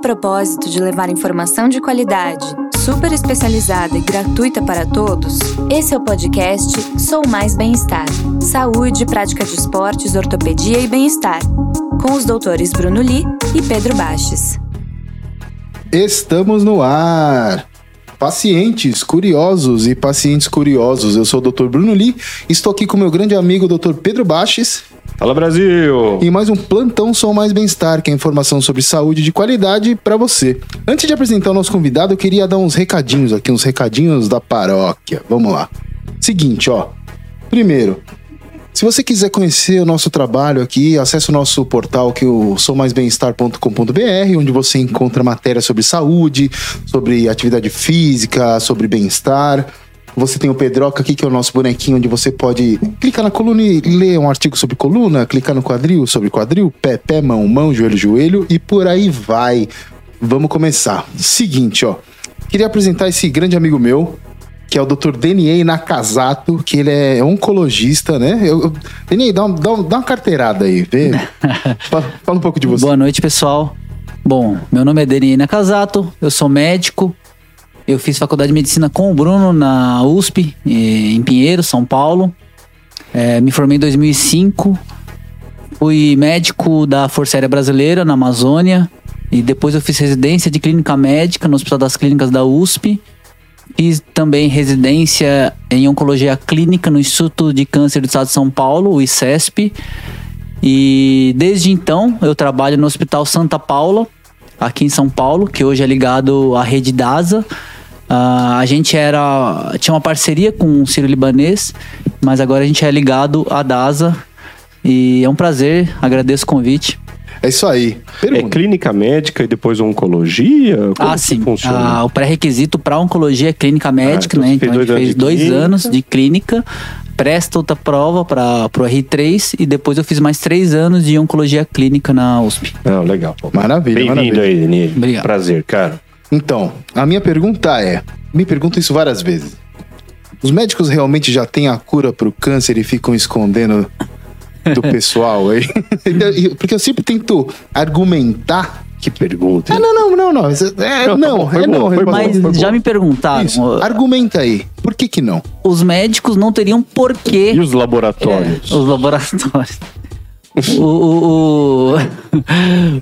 o propósito de levar informação de qualidade, super especializada e gratuita para todos, esse é o podcast Sou Mais Bem-Estar. Saúde, prática de esportes, ortopedia e bem-estar. Com os doutores Bruno Li e Pedro Baches. Estamos no ar! Pacientes curiosos e pacientes curiosos, eu sou o Dr. Bruno Li, estou aqui com meu grande amigo Dr. Pedro Baches. Fala Brasil! E mais um plantão Sou Mais Bem-Estar, que é informação sobre saúde de qualidade para você. Antes de apresentar o nosso convidado, eu queria dar uns recadinhos aqui, uns recadinhos da paróquia. Vamos lá. Seguinte, ó. Primeiro, se você quiser conhecer o nosso trabalho aqui, acesse o nosso portal que é o soumaisbemestar.com.br, onde você encontra matéria sobre saúde, sobre atividade física, sobre bem-estar. Você tem o Pedroca aqui, que é o nosso bonequinho, onde você pode clicar na coluna e ler um artigo sobre coluna, clicar no quadril sobre quadril, pé, pé, mão, mão, joelho, joelho e por aí vai. Vamos começar. Seguinte, ó. Queria apresentar esse grande amigo meu, que é o Dr. Denier Nakazato, que ele é oncologista, né? Eu, eu, Denier, dá, dá, dá uma carteirada aí, vê. fala, fala um pouco de você. Boa noite, pessoal. Bom, meu nome é Denier Nakazato, eu sou médico, eu fiz faculdade de medicina com o Bruno na USP, em Pinheiro, São Paulo. É, me formei em 2005. Fui médico da Força Aérea Brasileira na Amazônia. E depois eu fiz residência de clínica médica no Hospital das Clínicas da USP. Fiz também residência em oncologia clínica no Instituto de Câncer do Estado de São Paulo, o ICESP. E desde então eu trabalho no Hospital Santa Paula, aqui em São Paulo, que hoje é ligado à rede DASA. Uh, a gente era tinha uma parceria com o Ciro Libanês, mas agora a gente é ligado à DASA e é um prazer, agradeço o convite. É isso aí. Pergunta. É clínica médica e depois oncologia? Como ah, sim. Ah, o pré-requisito para oncologia é clínica médica, ah, então né? Então a gente fez dois anos de clínica, presta outra prova para o R3 e depois eu fiz mais três anos de oncologia clínica na USP. Ah, legal. Maravilha. Bem-vindo aí, Denise. Obrigado. Prazer, cara. Então, a minha pergunta é: me pergunto isso várias vezes. Os médicos realmente já têm a cura para o câncer e ficam escondendo do pessoal aí? Porque eu sempre tento argumentar que pergunta. Ah, não, não, não, não. É, não, não, tá bom, é, não. Mas já me perguntaram. Isso. Argumenta aí. Por que que não? Os médicos não teriam porquê. E os laboratórios? É, os laboratórios. O, o, o,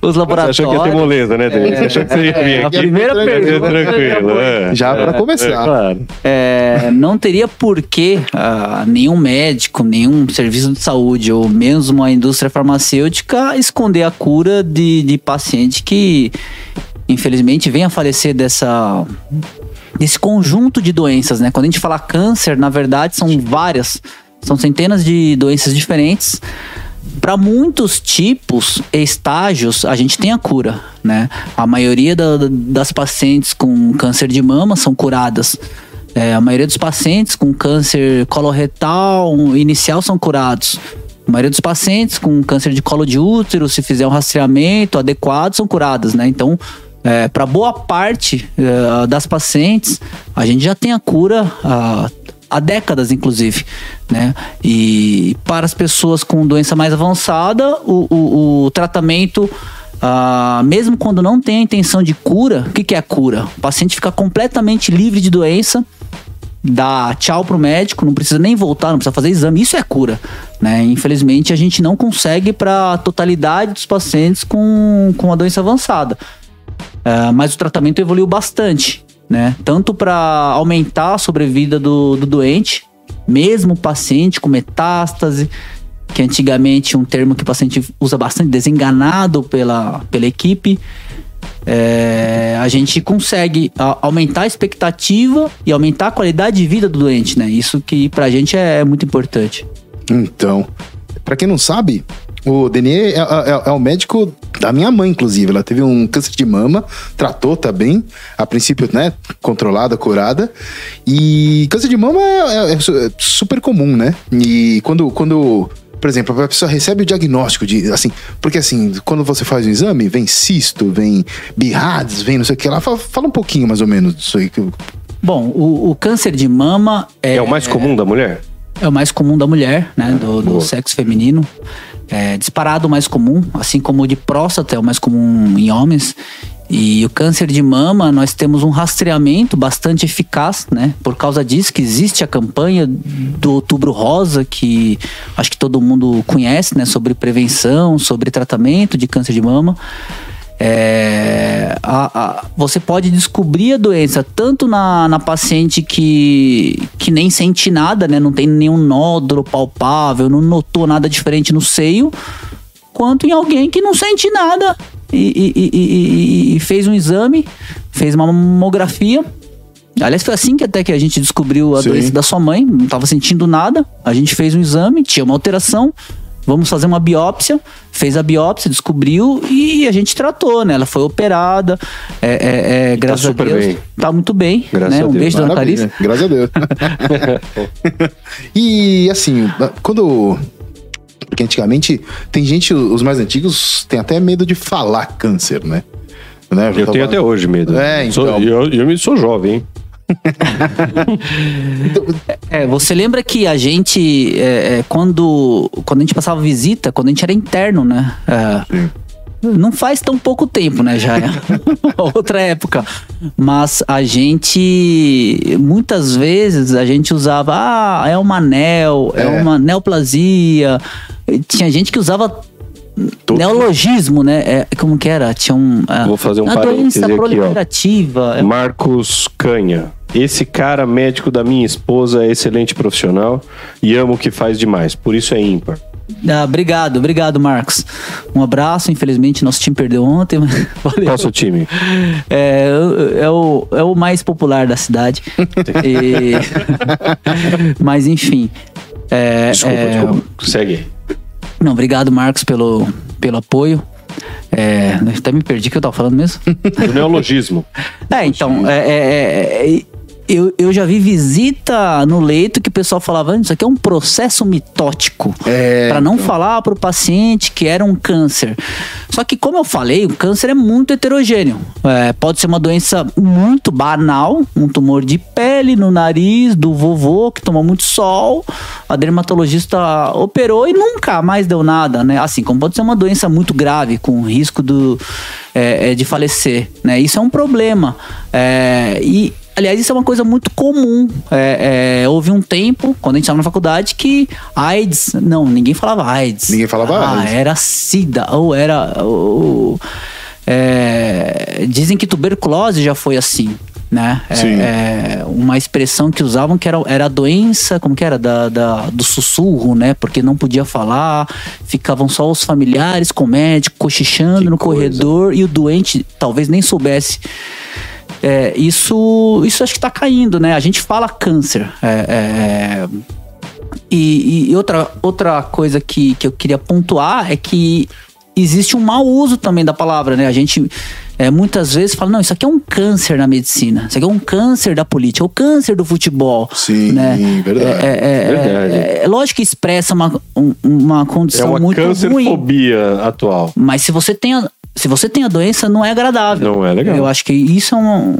os laboratórios. Você achou que ia ter moleza, né, Denise? Você achou que você ia vir aqui? A primeira pergunta. Tranquilo, é. Já para começar. É, claro. É, não teria porquê uh, nenhum médico, nenhum serviço de saúde, ou mesmo a indústria farmacêutica, esconder a cura de, de paciente que, infelizmente, vem a falecer dessa desse conjunto de doenças, né? Quando a gente fala câncer, na verdade, são várias, são centenas de doenças diferentes para muitos tipos e estágios, a gente tem a cura, né? A maioria da, das pacientes com câncer de mama são curadas. É, a maioria dos pacientes com câncer coloretal inicial são curados. A maioria dos pacientes com câncer de colo de útero, se fizer um rastreamento adequado, são curadas, né? Então, é, para boa parte é, das pacientes, a gente já tem a cura uh, há décadas, inclusive, né? E para as pessoas com doença mais avançada, o, o, o tratamento Uh, mesmo quando não tem a intenção de cura, o que, que é cura? O paciente fica completamente livre de doença, dá tchau pro médico, não precisa nem voltar, não precisa fazer exame, isso é cura. Né? Infelizmente, a gente não consegue para a totalidade dos pacientes com, com a doença avançada. Uh, mas o tratamento evoluiu bastante né? Tanto para aumentar a sobrevida do, do doente, mesmo paciente com metástase, que antigamente um termo que o paciente usa bastante, desenganado pela, pela equipe. É, a gente consegue aumentar a expectativa e aumentar a qualidade de vida do doente, né? Isso que pra gente é muito importante. Então, para quem não sabe, o Denier é, é, é, o médico da minha mãe, inclusive. Ela teve um câncer de mama, tratou, tá bem. A princípio, né? Controlada, curada. E câncer de mama é, é, é super comum, né? E quando, quando por exemplo, a pessoa recebe o diagnóstico de, assim, porque assim, quando você faz o exame, vem cisto, vem birrads, vem não sei o que lá, fala, fala um pouquinho mais ou menos disso aí. Bom, o, o câncer de mama é... É o mais comum da mulher? É o mais comum da mulher, né, do, do sexo feminino é, disparado mais comum, assim como o de próstata é o mais comum em homens. E o câncer de mama, nós temos um rastreamento bastante eficaz, né? Por causa disso que existe a campanha do Outubro Rosa, que acho que todo mundo conhece, né? Sobre prevenção, sobre tratamento de câncer de mama. É, a- a- você pode descobrir a doença tanto na, na paciente que, que nem sente nada, né? Não tem nenhum nódulo palpável, não notou nada diferente no seio, quanto em alguém que não sente nada e, e- e- e- fez um exame, fez uma mamografia. Aliás, foi assim que até que a gente descobriu a Sim. doença da sua mãe, não estava sentindo nada. A gente fez um exame, tinha uma alteração. Vamos fazer uma biópsia. Fez a biópsia, descobriu e a gente tratou, né? Ela foi operada. É, é, é, graças super a Deus. bem. Tá muito bem. Graças né? a Um beijo, dona Maravilha, Clarice. Graças a Deus. e assim, quando. Porque antigamente tem gente, os mais antigos, tem até medo de falar câncer, né? né? Eu tenho até hoje medo. É, Sou- então. eu, eu me sou jovem, hein? É, você lembra que a gente, é, é, quando, quando a gente passava visita, quando a gente era interno, né? É, Sim. não faz tão pouco tempo, né? Já é outra época. Mas a gente, muitas vezes, a gente usava, ah, é uma anel, é, É. uma neoplasia. Tinha gente que usava Tudo. neologismo, né? É, como que era? Tinha um... é, Vou fazer um a parêntese doença aqui, proliferativa. Marcos Canha. Esse cara, médico da minha esposa, é excelente profissional e amo o que faz demais. Por isso é ímpar. Ah, obrigado, obrigado, Marcos. Um abraço. Infelizmente, nosso time perdeu ontem, mas valeu. Qual o seu time? É, é, o, é o mais popular da cidade. E- mas, enfim. É, Desculpa, é, desculpa. Segue. Não, obrigado, Marcos, pelo, pelo apoio. É, até me perdi o que eu tava falando mesmo. O neologismo. É, então, é, é, é, é, eu, eu já vi visita no leito que o pessoal falava, "Ah, isso aqui é um processo mitótico. É, Pra não falar pro paciente que era um câncer. Só que, como eu falei, o câncer é muito heterogêneo. É, pode ser uma doença muito banal, um tumor de pele no nariz do vovô que tomou muito sol, a dermatologista operou e nunca mais deu nada, né? Assim, como pode ser uma doença muito grave, com risco do, é, é, de falecer, né? Isso é um problema. É, e Aliás, isso é uma coisa muito comum. É, é, houve um tempo, quando a gente estava na faculdade, que AIDS. Não, ninguém falava AIDS. Ninguém falava ah, AIDS. Era SIDA, ou era. ou- é, dizem que tuberculose já foi assim. Né? É, Sim. é, uma expressão que usavam que era, era a doença, como que era? Da, da- do sussurro, né? Porque não podia falar, ficavam só os familiares com o médico, cochichando Que no coisa. corredor e o doente talvez nem soubesse. É, isso, isso acho que tá caindo, né? A gente fala câncer. É, é, e, e outra, outra coisa que, que eu queria pontuar é que existe um mau uso também da palavra, né? A gente é, muitas vezes fala, não, isso aqui é um câncer na medicina, isso aqui é um câncer da política, é o câncer do futebol. Sim, né? verdade. É, é, é, Verdade. é- é lógico que expressa uma, um- uma É condição uma muito ruim. cancerfobia atual. Mas se você tem a, se você tem a doença, não é agradável. Não é legal. Eu acho que isso é uma,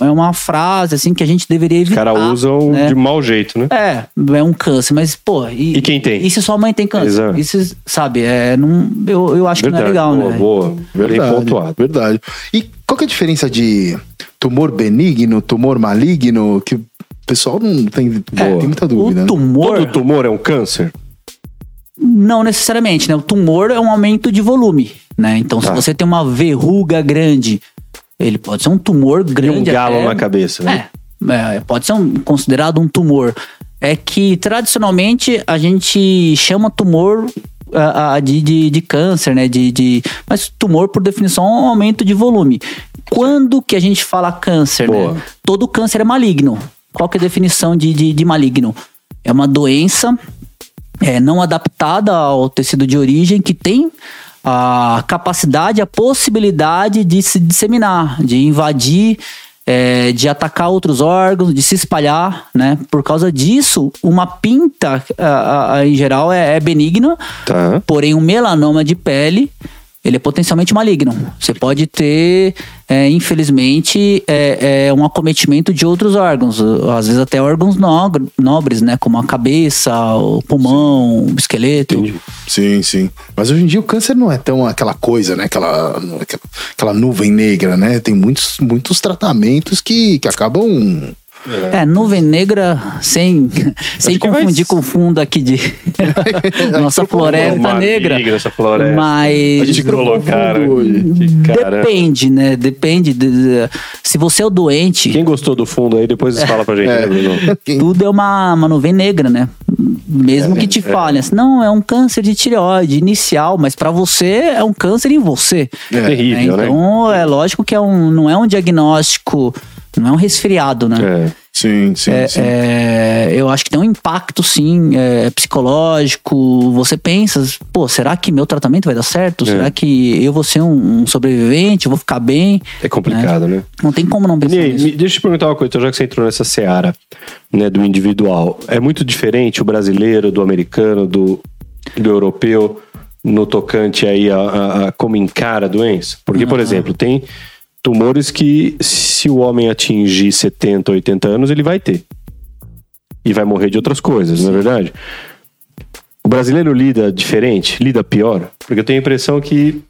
é uma frase assim que a gente deveria Os evitar. caras usam né? de mau jeito, né? É, é um câncer, mas, pô. E, E quem tem? E se sua mãe tem câncer? Exato. Isso, sabe, é, não, eu, eu acho que não é legal, boa, né? boa. Bem Verdade, pontuado. verdade. E qual que é a diferença de tumor benigno, tumor maligno? Que o pessoal não tem, tem muita dúvida. O né? tumor, Todo tumor é um câncer? Não necessariamente, né? O tumor é um aumento de volume, né? Então, se Tá. você tem uma verruga grande, ele pode ser um tumor E grande. um galo até- na cabeça, né? É, é, pode ser um- considerado um tumor. É que tradicionalmente a gente chama tumor ah, ah, de, de, de câncer, né? De, de, mas tumor, por definição, é um aumento de volume. Quando que a gente fala câncer, Boa. né? Todo câncer é maligno. Qual que é a definição de, de, de maligno? É uma doença é, não adaptada ao tecido de origem que tem a capacidade, a possibilidade de se disseminar, de invadir, é, de atacar outros órgãos, de se espalhar, né? Por causa disso, uma pinta, a- a- a- em geral, é, é benigna, Tá. porém um melanoma de pele ele é potencialmente maligno. Você pode ter, é, infelizmente, é, é, um acometimento de outros órgãos, às vezes até órgãos nobres, né? Como a cabeça, o pulmão, o esqueleto. Entendi. Sim, sim. Mas hoje em dia o câncer não é tão aquela coisa, né? Aquela, aquela, aquela nuvem negra, né? Tem muitos, muitos tratamentos que, que acabam. É, nuvem negra sem, sem vai- confundir com o fundo aqui de nossa floresta Uma negra. negra, essa floresta. Mas A gente colocaram depende, né? Depende. de- de- se você é o doente, Quem gostou do fundo aí, depois fala pra gente, né, Bruno? tudo é uma, uma nuvem negra, né? Mesmo que te falem, assim, não, é um câncer de tireoide inicial, mas pra você é um câncer em você. É terrível, né? Então é lógico que é um, não é um diagnóstico, não é um resfriado, né? É. Sim, sim, sim. É, eu acho que tem um impacto, sim, é, psicológico. Você pensa, pô, será que meu tratamento vai dar certo? Será que eu vou ser um, um sobrevivente? Eu vou ficar bem? É complicado, né? Não tem como não pensar Ney, nisso. deixa eu te perguntar uma coisa, então, já que você entrou nessa seara né, do individual. É muito diferente o brasileiro do americano, do, do europeu, no tocante aí a, a- a como encara a doença? Porque, por exemplo, tem tumores que se o homem atingir 70, 80 anos, ele vai ter. E vai morrer de outras coisas, não é verdade? O brasileiro lida diferente, lida pior, porque eu tenho a impressão que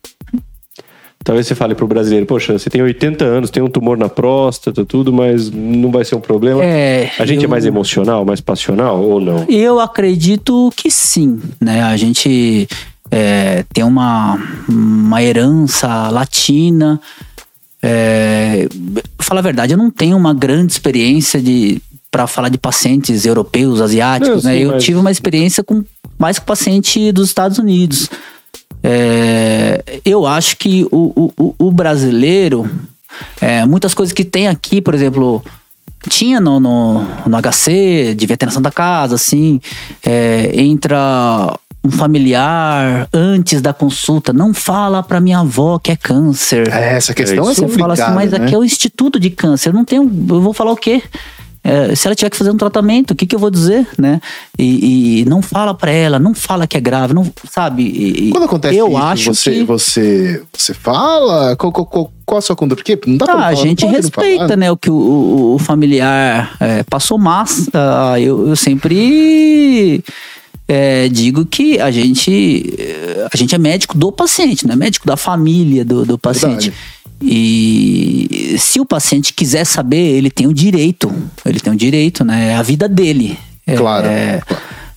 Talvez você fale pro brasileiro, poxa, você tem 80 anos, tem um tumor na próstata, tudo, mas não vai ser um problema. É, a gente é eu- mais emocional, mais passional ou não? Eu acredito que sim, né? A gente é, tem uma, uma herança latina. É, fala a verdade, eu não tenho uma grande experiência de para falar de pacientes europeus, asiáticos, Não, né? sim, Eu mas- tive uma experiência com mais com paciente dos Estados Unidos. É, eu acho que o, o- o, o brasileiro, é, muitas coisas que tem aqui, por exemplo, tinha no, no, no HC, devia ter na Santa Casa, assim, é, entra um familiar antes da consulta, não fala pra minha avó que é câncer. É, essa questão é, Você fala assim, mas né? aqui é o Instituto de Câncer, eu não tenho, eu vou falar o quê? É, se ela tiver que fazer um tratamento, o que, que eu vou dizer, né? E, e não fala pra ela, não fala que é grave, não sabe? E- Quando acontece eu isso, acho você, que você, você fala? Qual, qual, qual, a sua conduta? Porque não dá pra Ah, a falar, não gente respeita, né, o que o, o- o familiar é, passou, mas ah, eu, eu sempre é, digo que a gente, a gente é médico do paciente, não é médico da família do, do paciente. Verdade. E se o paciente quiser saber, ele tem o direito, ele tem o direito, né, é a vida dele. É, Claro, é,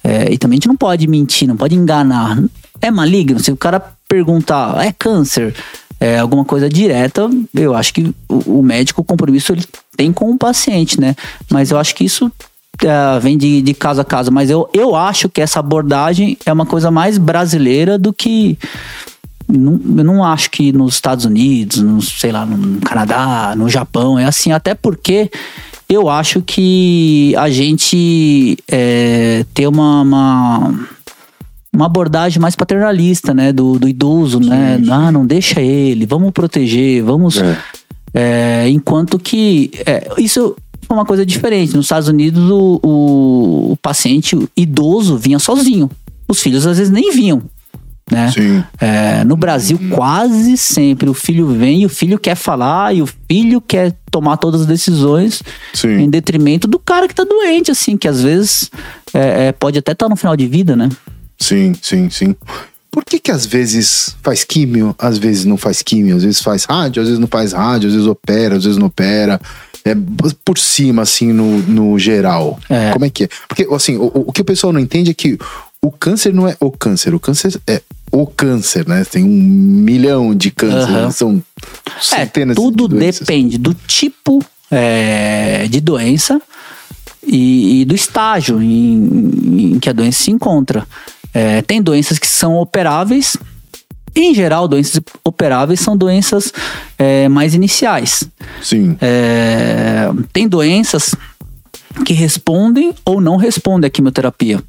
é, e também a gente não pode mentir, não pode enganar. É maligno? Se o cara perguntar, é câncer, é alguma coisa direta, eu acho que o, o médico, o compromisso, ele tem com o paciente, né? Mas eu acho que isso é, vem de, de caso a caso. Mas eu, eu acho que essa abordagem é uma coisa mais brasileira do que. Não, eu não acho que nos Estados Unidos, no, sei lá, no Canadá, no Japão, é assim, até porque eu acho que a gente é, tem uma, uma, uma abordagem mais paternalista, né? Do, do idoso, né? Ah, não deixa ele, vamos proteger, vamos. É. É, enquanto que é, isso uma coisa diferente. Nos Estados Unidos, o, o, o paciente idoso vinha sozinho. Os filhos às vezes nem vinham. Né? Sim. É, no Brasil, quase sempre o filho vem e o filho quer falar e o filho quer tomar todas as decisões Sim. em detrimento do cara que tá doente, assim, que às vezes é, é, pode até estar no final de vida, né? Sim, sim, sim. Por que que às vezes faz químio, às vezes não faz químio, às vezes faz rádio, às vezes não faz rádio, às vezes opera, às vezes não opera? É por cima, assim, no, no geral. É. Como é que é? Porque, assim, o, o que o pessoal não entende é que o câncer não é o câncer, o câncer é o câncer, né? Tem um milhão de cânceres, Aham. são centenas é, tudo de doenças. depende do tipo é, de doença e, e do estágio em, em que a doença se encontra. É, tem doenças que são operáveis. Em geral, doenças operáveis são doenças é, mais iniciais. Sim, É, tem doenças que respondem ou não respondem à quimioterapia.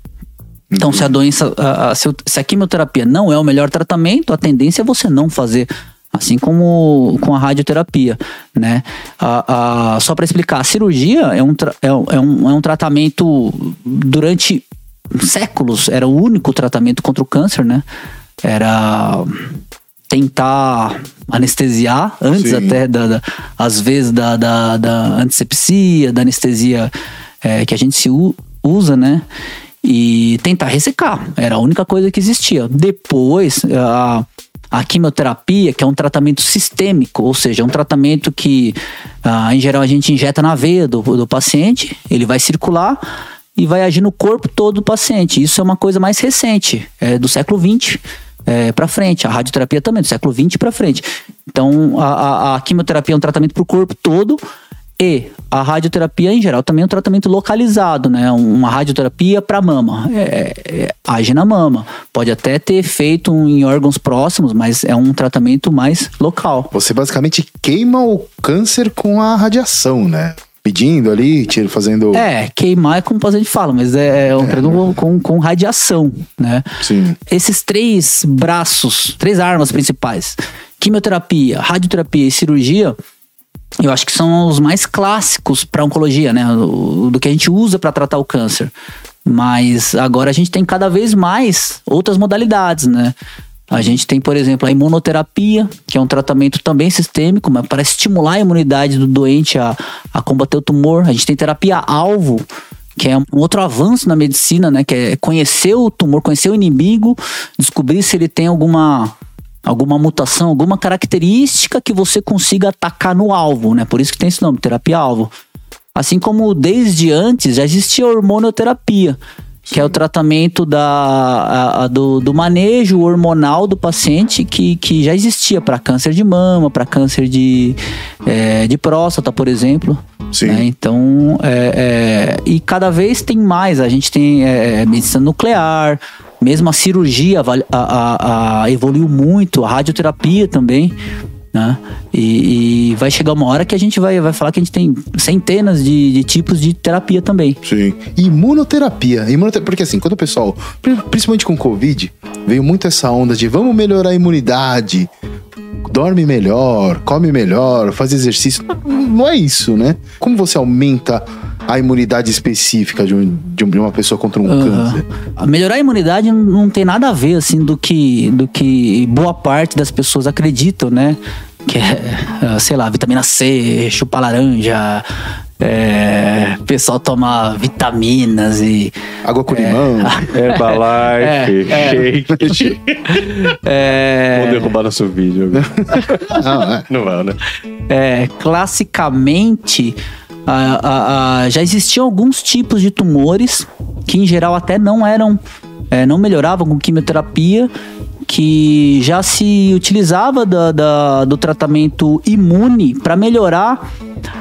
Então, se a doença, a- a- se, a quimioterapia não é o melhor tratamento, a tendência é você não fazer. Assim como com a radioterapia, né? A- a- só para explicar, a cirurgia é um, é, um- é um, é um tratamento durante séculos, era o único tratamento contra o câncer, né? Era tentar anestesiar antes Sim. até da, da- às vezes da, da, da antisepsia, da anestesia é, que a gente se usa, né? E tentar ressecar. Era a única coisa que existia. Depois, a, a quimioterapia, que é um tratamento sistêmico, ou seja, é um tratamento que, ah, em geral, a gente injeta na veia do, do paciente, ele vai circular e vai agir no corpo todo do paciente. Isso é uma coisa mais recente, é do século XX é, para frente. A radioterapia também, do século XX para frente. Então, a, a- a quimioterapia é um tratamento para o corpo todo e a radioterapia, em geral, também é um tratamento localizado, né? Uma radioterapia para mama. É, é, age na mama. Pode até ter efeito em órgãos próximos, mas é um tratamento mais local. Você basicamente queima o câncer com a radiação, né? Pedindo ali, tiro, fazendo. É, queimar é como o paciente fala, mas é, é um tratamento com, com radiação, né? Sim. esses três braços, três armas principais, quimioterapia, radioterapia e cirurgia, eu acho que são os mais clássicos para oncologia, né? Do, do que a gente usa para tratar o câncer. Mas agora a gente tem cada vez mais outras modalidades, né? A gente tem, por exemplo, a imunoterapia, que é um tratamento também sistêmico, mas para estimular a imunidade do doente a, a combater o tumor. A gente tem terapia alvo, que é um outro avanço na medicina, né? Que é conhecer o tumor, conhecer o inimigo, descobrir se ele tem alguma alguma mutação, alguma característica que você consiga atacar no alvo, né? Por isso que tem esse nome, terapia alvo. Assim como desde antes já existia a que é o tratamento da, a- a- do, do manejo hormonal do paciente que, que já existia para câncer de mama, para câncer de, eh, de próstata, por exemplo. Sim. né? Então, é, é, e cada vez tem mais. A gente tem é, medicina nuclear, mesmo a cirurgia a- a- a- evoluiu muito, a radioterapia também. Né? E, e vai chegar uma hora que a gente vai, vai falar que a gente tem centenas de, de tipos de terapia também. Sim. Imunoterapia. Imunoterapia. Porque assim, quando o pessoal, pri- principalmente com Covid, veio muito essa onda de vamos melhorar a imunidade, dorme melhor, come melhor, faz exercício. Não é isso, né? Como você aumenta a imunidade específica de, um- de um- uma pessoa contra um câncer? A melhorar a imunidade não- não tem nada a ver assim do que do que boa parte das pessoas acreditam, né? Que é, ah, sei lá, vitamina C, chupar laranja, é, pessoal tomar vitaminas e Água com limão. Herbalife, É, shake. é, Vou derrubar nosso vídeo. Não, é. Não vai, né? é, classicamente ah, ah, ah, já existiam alguns tipos de tumores que em geral até não eram é, não melhoravam com quimioterapia que já se utilizava da- da- do tratamento imune para melhorar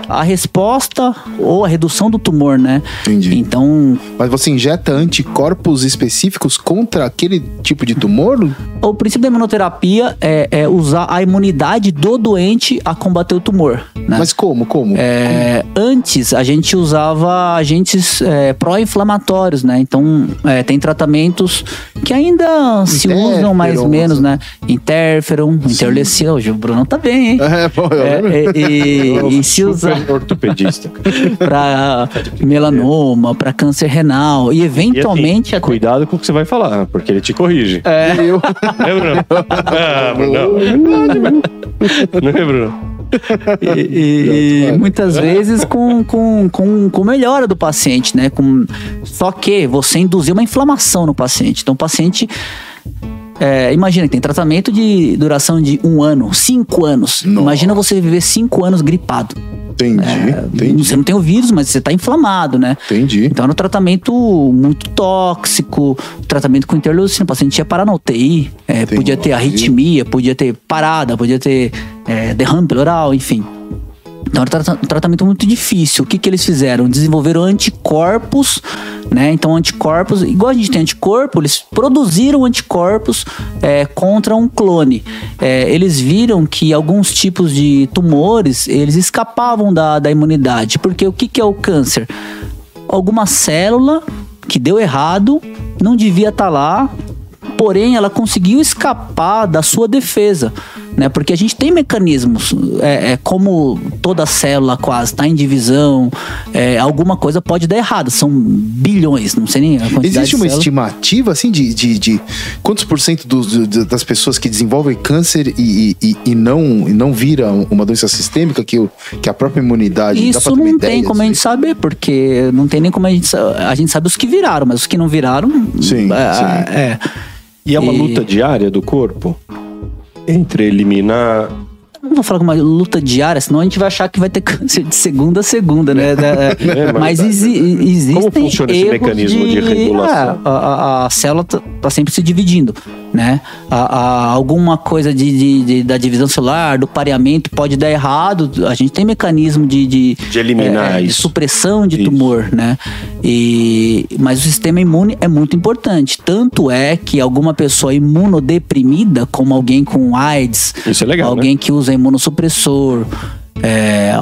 a resposta ou a redução do tumor, né? Entendi. Então, Mas você injeta anticorpos específicos contra aquele tipo de tumor? o princípio da imunoterapia é, é usar a imunidade do doente a combater o tumor, né? Mas como? Como? É, antes a gente usava agentes é, pró-inflamatórios, né? Então é, tem tratamentos que ainda se usam mais ou menos, né? Interferon, interleucina. Hoje o Bruno tá bem, hein? É, pô, eu É, lembro. e, e- e se Super ortopedista. para melanoma, para câncer renal e E eventualmente assim, até- cuidado com o que você vai falar, porque ele te corrige. É, Eu- É, Bruno? Ah, Bruno. Não é, Bruno? e, e- e muitas vezes com, com, com, com melhora do paciente, né? Com, só que você induziu uma inflamação no paciente. Então o paciente. É, imagina que tem tratamento de duração de um ano, cinco anos. Nossa. Imagina você viver cinco anos gripado. Entendi, entendi. Você não tem o vírus, mas você tá inflamado, né? Entendi. Então era um tratamento muito tóxico, tratamento com interleucina. O paciente ia parar na UTI, é, podia ter arritmia, podia ter parada, podia ter é, derrame pleural, enfim. Então era um trata- um tratamento muito difícil. O que, que eles fizeram? Desenvolveram anticorpos, né? Então anticorpos, igual a gente tem anticorpo, eles produziram anticorpos é, contra um clone. É, eles viram que alguns tipos de tumores, eles escapavam da, da imunidade. Porque o que, que é o câncer? alguma célula que deu errado, não devia estar lá, porém ela conseguiu escapar da sua defesa. Né? Porque a gente tem mecanismos, é, é como toda célula quase está em divisão, é, alguma coisa pode dar errado. São bilhões, não sei nem a quantidade Existe uma estimativa, assim, de, de, de quantos por cento do- das pessoas que desenvolvem câncer e, e, e não, e não viram uma doença sistêmica que, o, que a própria imunidade Isso não ideia, tem como a gente saber, porque não tem nem como a gente A gente sabe os que viraram, mas os que não viraram. Sim, é, sim. é. E é uma E- luta diária do corpo? Entre eliminar. Não vou falar com uma luta diária, senão a gente vai achar que vai ter câncer de segunda a segunda, né? Da- É, mas mas- exi existem Como funciona esse mecanismo de regulação? É, a, a- a célula tá, tá sempre se dividindo, né? A- a- alguma coisa de, de- de- da divisão celular, do pareamento pode dar errado. A gente tem mecanismo de, de, De eliminar é, de isso. supressão de Isso. tumor, né? E, mas o sistema imune é muito importante. Tanto é que alguma pessoa imunodeprimida, como alguém com AIDS, Isso é legal, alguém que usa imunossupressor, é,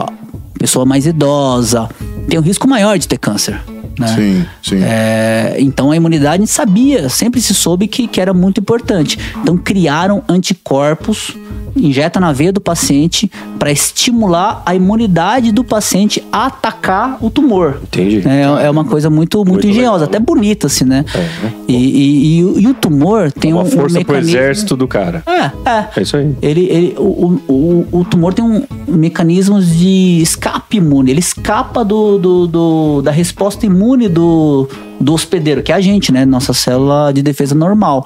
pessoa mais idosa, tem um risco maior de ter câncer. Né? Sim, sim. É, então a imunidade a gente sabia, sempre se soube que, que era muito importante. Então criaram anticorpos, injeta na veia do paciente para estimular a imunidade do paciente a atacar o tumor. Entendi. É, é uma coisa muito, muito, Muito engenhosa, legal. até bonita, assim, né? É. E, e- e o- e o tumor tem Uma um, um força pro mecanismo... exército do cara. É, é. É isso aí. Ele, ele, o, o, o tumor tem um mecanismos de escape imune. Ele escapa do, do, do- da resposta imune do, do hospedeiro, que é a gente, né? Nossa célula de defesa normal.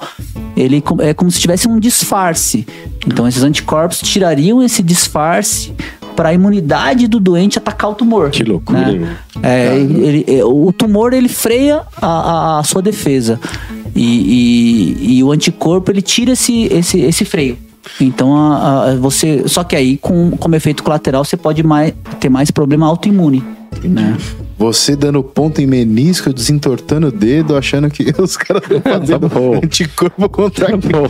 Ele co- é como se tivesse um disfarce. Então, esses anticorpos tirariam esse disfarce para a imunidade do doente atacar o tumor. Que loucura, né? hein? É, ele- é, o tumor ele freia a, a- a sua defesa e, e- e o anticorpo ele tira esse, esse, esse freio. Então a- a- você, só que aí com como efeito colateral você pode mais, ter mais problema autoimune. Né? Você dando ponto em menisco, desentortando o dedo, achando que os caras estão fazendo bom. anticorpo contra aquilo.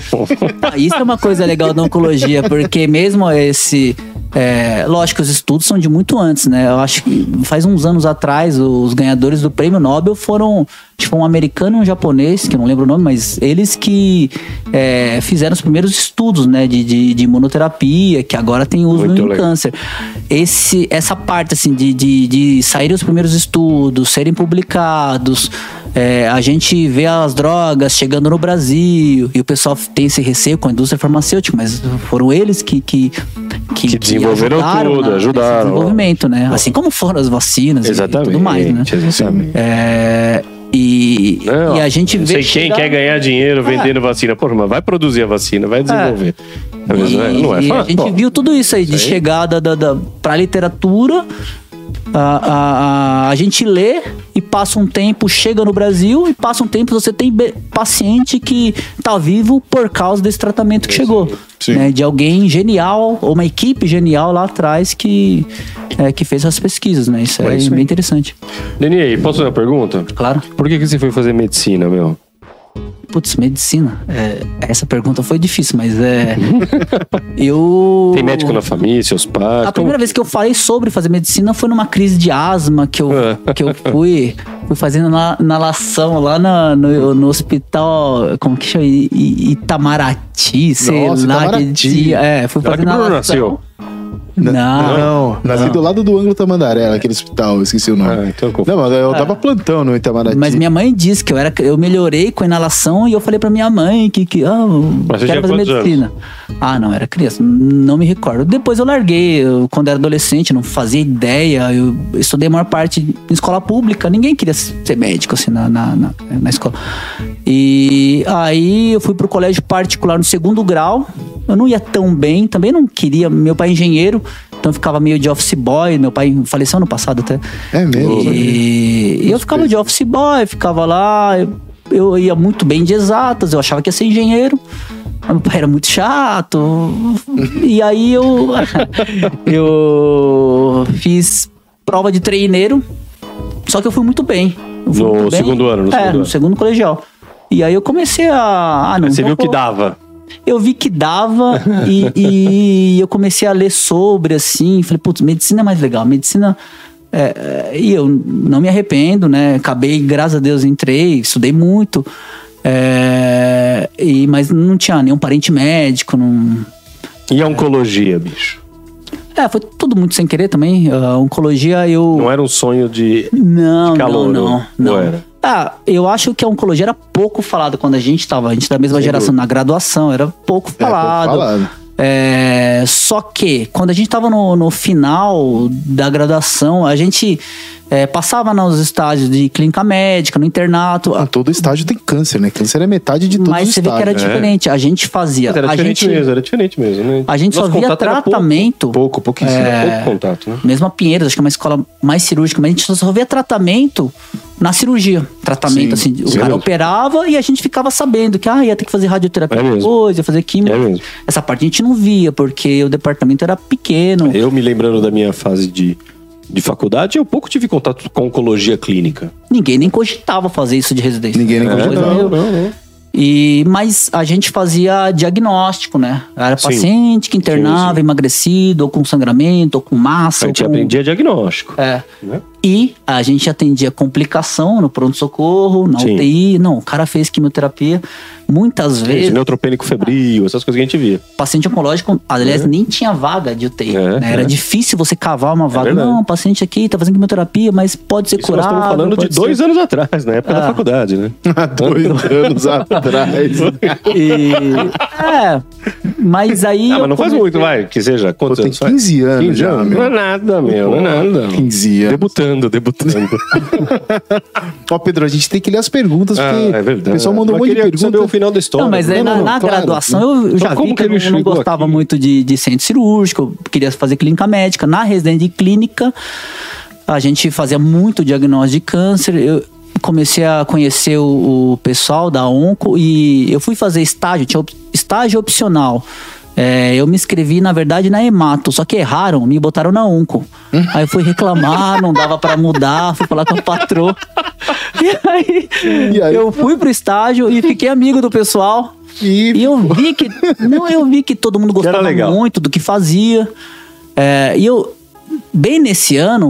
Ah, Isso é uma coisa legal da oncologia, porque mesmo esse. é, lógico, os estudos são de muito antes, né? Eu acho que faz uns anos atrás, os ganhadores do prêmio Nobel foram, tipo, um americano e um japonês, que eu não lembro o nome, mas eles que é, fizeram os primeiros estudos, né, de, de, de imunoterapia, que agora tem uso Muito em legal. câncer. Esse, essa parte, assim, de, de, de saírem os primeiros estudos, serem publicados, é, a gente vê as drogas chegando no Brasil e o pessoal tem esse receio com a indústria farmacêutica, mas foram eles que que, Que desenvolveram ajudaram tudo, na- ajudaram. desenvolvimento, né? Assim como foram as vacinas e- Exatamente. e tudo mais, né? Exatamente. É, e, Não, e a gente não vê sei quem chegar- quer ganhar dinheiro vendendo vacina. Porra, mas vai produzir a vacina, vai desenvolver. É mesmo, né? E, não é e a gente viu tudo isso aí, de Isso aí. chegada da, da, pra literatura. A, a, a, a gente lê e passa um tempo, chega no Brasil e passa um tempo, você tem paciente que tá vivo por causa desse tratamento que chegou. Sim. Né, de alguém genial, ou uma equipe genial lá atrás que, é, que fez as pesquisas, né? Isso é, É isso aí. bem interessante. Deni, aí, posso fazer uma pergunta? Claro. Por que, que você foi fazer medicina, meu? Putz, medicina. É, essa pergunta foi difícil, mas é. eu. Tem médico na família, seus pais? A como- primeira vez que eu falei sobre fazer medicina foi numa crise de asma que eu, É. que eu fui, fui fazendo na- inalação lá na- no, no hospital, como que chama? I- I- Itamaraty, sei Nossa, lá. Itamaraty. Que dia, é, fui fazer que Não. Não, nasci do lado do ângulo Tamandaré, aquele hospital, eu esqueci o nome. Ah, então eu. Não, mas eu dava plantão no Itamaraty. Mas minha mãe disse que eu era, eu melhorei com a inalação e eu falei pra minha mãe que, que ah, Mas você quero fazer medicina. Ah, não, era criança, não me recordo. Depois eu larguei, eu, quando era adolescente, não fazia ideia. Eu estudei a maior parte em escola pública, ninguém queria ser médico assim na, na, na, na escola. E aí eu fui pro colégio particular no segundo grau. Eu não ia tão bem, também não queria. Meu pai é engenheiro, então eu ficava meio de office boy. Meu pai faleceu ano passado até. É mesmo? E, e eu ficava de office boy, ficava lá, eu, eu ia muito bem de exatas, eu achava que ia ser engenheiro. Mas Meu pai era muito chato. E aí eu, eu fiz prova de treineiro, só que eu fui muito bem. Fui No muito bem. segundo ano, no é, segundo no ano. segundo colegial. E aí eu comecei a. Ah, não, Você viu que dava. eu vi que dava e, e eu comecei a ler sobre, assim, falei, putz, medicina é mais legal, medicina... é, é, e eu não me arrependo, né? Acabei, graças a Deus, entrei, estudei muito, é, e, mas não tinha nenhum parente médico, não, E a oncologia, bicho? É, foi tudo muito sem querer também. A oncologia eu. Não era um sonho de. Não, de calor, não, não, não não. era? Ah, eu acho que a oncologia era pouco falada quando a gente tava. A gente da mesma Sem geração, na graduação, era pouco É, pouco falado. falado. É, só que quando a gente tava no, no final da graduação, a gente é, passava nos estágios de clínica médica, no internato. Ah, todo estágio tem câncer, né? Câncer é metade de todos mas os você vê que era estágios. diferente. A gente fazia. Mas era a diferente gente, mesmo, era diferente mesmo, né? a gente só Nosso via contato era pouco. tratamento. Pouco, pouquíssimo. É. Pouco contato, né? Mesmo a Pinheiros, acho que é uma escola mais cirúrquica, mas a gente só via tratamento na cirurgia. Tratamento, Sim, assim, o sim cara mesmo. operava e a gente ficava sabendo que ah, ia ter que fazer radioterapia É depois, ia fazer química. É mesmo. Essa parte a gente não via, porque o departamento era pequeno. Eu me lembrando da minha fase de, de faculdade, eu pouco tive contato com oncologia clínica. Ninguém nem cogitava fazer isso de residência. Ninguém nem cogitava. meio- não, não. E, mas a gente fazia diagnóstico, né? Era Sim. paciente que internava, Sim, sim. emagrecido, ou com sangramento, ou com massa. A ou gente com... aprendia diagnóstico. É. Né? E a gente atendia complicação no pronto-socorro, na Sim. UTI. Não, o cara fez quimioterapia. Muitas vezes, neutropênico febril, essas coisas que a gente via. paciente oncológico, aliás, nem tinha vaga de UTI. É, né? Era é. difícil você cavar uma vaga. verdade. não, o paciente aqui tá fazendo quimioterapia, mas pode ser Isso nós curado. estamos falando de ser- dois anos atrás, na época da Ah. faculdade, né? Dois anos atrás. E, é, mas aí. Ah, mas não faz muito, vai, que seja. Pô, Quantos tem anos faz? 15 anos 15 já, meu. Não é nada, meu, não é nada. 15 anos. Debutando, debutando. Ó, Pedro, a gente tem que ler as perguntas, Ah, porque é verdade. o pessoal mandou um monte de saber perguntas. o final da história. Não, mas aí Não, na, na claro. graduação eu Então, já como vi que que eu não, gostava aqui? muito de, de centro cirúrgico, eu queria fazer clínica médica. Na residência de clínica, a gente fazia muito diagnóstico de câncer. Eu comecei a conhecer o, o pessoal da Onco e eu fui fazer estágio, tinha op- estágio opcional. É, eu me inscrevi, na verdade, na Emato, só que erraram, me botaram na Onco. Aí eu fui reclamar, não dava pra mudar, fui falar com o patrão. E aí, E aí? eu fui pro estágio e fiquei amigo do pessoal. E, E eu vi que. Não, eu vi que todo mundo gostava muito do que fazia. É, e eu. Bem nesse ano,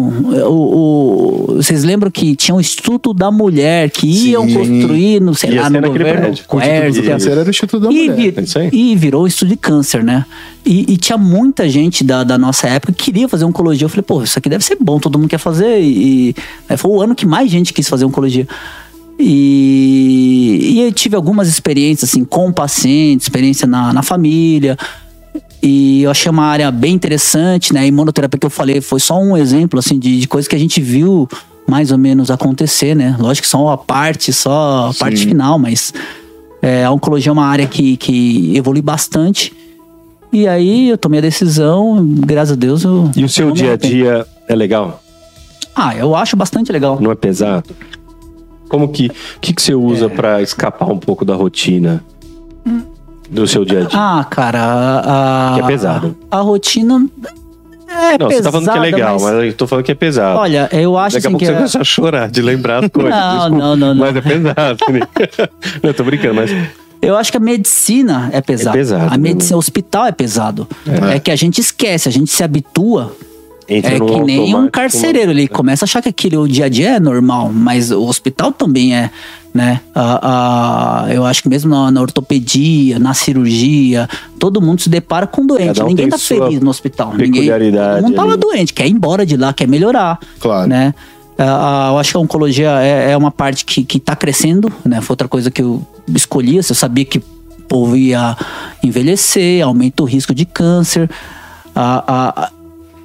o, o- vocês lembram que tinha um Instituto da Mulher que iam Sim. construir, no, sei lá, no governo. Câncer era o Instituto da E, Mulher. vi- é e virou estudo de câncer, né? E, e tinha muita gente da, da nossa época que queria fazer oncologia. Eu falei, pô, isso aqui deve ser bom, todo mundo quer fazer. E, e foi o ano que mais gente quis fazer oncologia. E, e eu tive algumas experiências, assim, com pacientes, experiência na, na família. E eu achei uma área bem interessante, né? A imunoterapia que eu falei foi só um exemplo, assim, de, de coisas que a gente viu mais ou menos acontecer, né? Lógico que só a parte, só a parte final, mas é, a oncologia é uma área que, que evolui bastante. E aí eu tomei a decisão, graças a Deus eu. E o seu dia a dia é legal? Ah, eu acho bastante legal. Não é pesado? Como que. O que, que você É. usa pra escapar um pouco da rotina do seu dia a dia? Ah, cara, a, Que é pesado. A, rotina é não, pesada. você tá falando que é legal, mas, eu tô falando que é pesado. Olha, eu acho Daqui a assim pouco que você é- começa a chorar de lembrar as coisas. Não, desculpa, não, não, não. Mas é pesado. né? não, tô brincando, mas. Eu acho que a medicina é pesada. É pesado, A né, medicina, o hospital é pesado. É. que a gente esquece, a gente se habitua. Entra é que nem um carcereiro, ele começa a achar que aquilo o dia a dia é normal, mas o hospital também é, né? Ah, ah, eu acho que mesmo na, na ortopedia, na cirurgia, todo mundo se depara com doente. Um Ninguém tá feliz no hospital. Ninguém, todo mundo tá lá doente, quer ir embora de lá, quer melhorar. Claro. Né? Ah, ah, eu acho que a oncologia é, é uma parte que, que tá crescendo, né? Foi outra coisa que eu escolhi. assim, Eu sabia que o povo ia envelhecer, aumenta o risco de câncer. Ah, ah,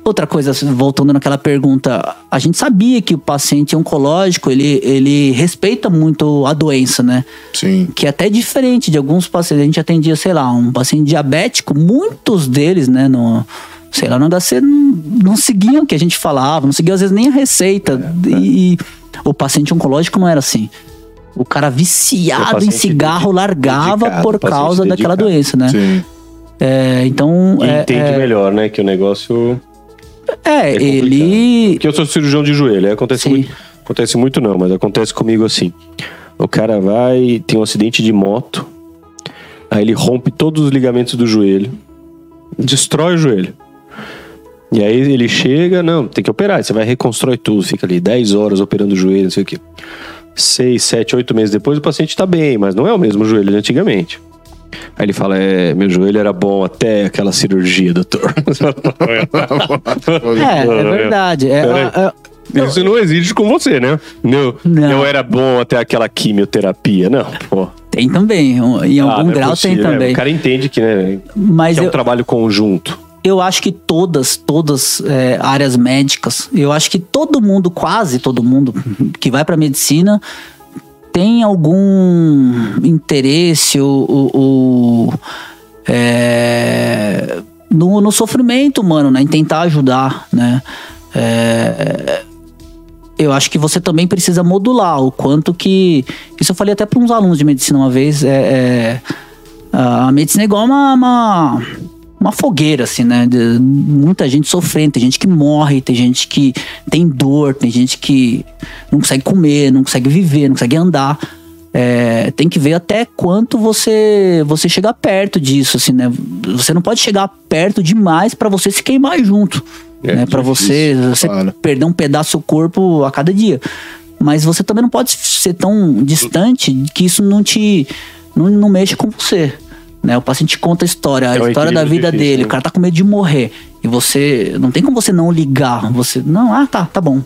outra coisa, voltando naquela pergunta, a gente sabia que o paciente oncológico, ele, ele respeita muito a doença, né? Sim. que é até diferente de alguns pacientes. A gente atendia, sei lá, um paciente diabético, muitos deles, né, no, sei lá, no HC não, não seguiam o que a gente falava, não seguiam às vezes nem a receita. E, e o paciente oncológico não era assim. O cara O viciado em cigarro dedi- largava dedicado, por causa daquela dedicado. doença, né? Sim. É, então, E é, entende é, melhor, né? Que o negócio. É, complicado. ele... Porque eu sou cirurgião de joelho, aí acontece Sim. muito. Acontece muito não, mas acontece comigo assim. O cara vai, tem um acidente de moto, aí ele rompe todos os ligamentos do joelho, destrói o joelho. E aí ele chega, não, tem que operar, você vai reconstrói tudo, fica ali 10 horas operando o joelho, não sei o quê. Seis, sete, oito meses depois o paciente tá bem, mas não é o mesmo joelho de antigamente. Aí ele fala: é, meu joelho era bom até aquela cirurgia, doutor. É, é verdade. É, é- é- Isso não existe com você, né? Não, Não. Eu era bom até aquela quimioterapia. Não, pô. tem também. Em Ah, algum não é grau possível, tem né? também. O cara entende que, né, Mas que é um eu, trabalho conjunto. eu acho que todas, todas é, áreas médicas, eu acho que todo mundo, quase todo mundo que vai para medicina tem algum interesse ou, ou- é, no, no sofrimento humano, né? Em tentar ajudar, né? É, eu acho que você também precisa modular o quanto que. Isso eu falei até para uns alunos de medicina uma vez. É, é, a medicina é igual uma, uma, uma fogueira, assim, né? De- muita gente sofrendo, tem gente que morre, tem gente que tem dor, tem gente que não consegue comer, não consegue viver, não consegue andar. É, tem que ver até quanto você você chegar perto disso, assim, né? Você não pode chegar perto demais para você se queimar junto, É né? Para você, você perder um pedaço do corpo a cada dia. Mas você também não pode ser tão distante que isso não te não, não mexa com você. Né? O paciente conta a história, a É história da vida difícil, dele, né? o cara tá com medo de morrer. E você. Não tem como você não ligar. Você. Não, ah, tá, tá bom.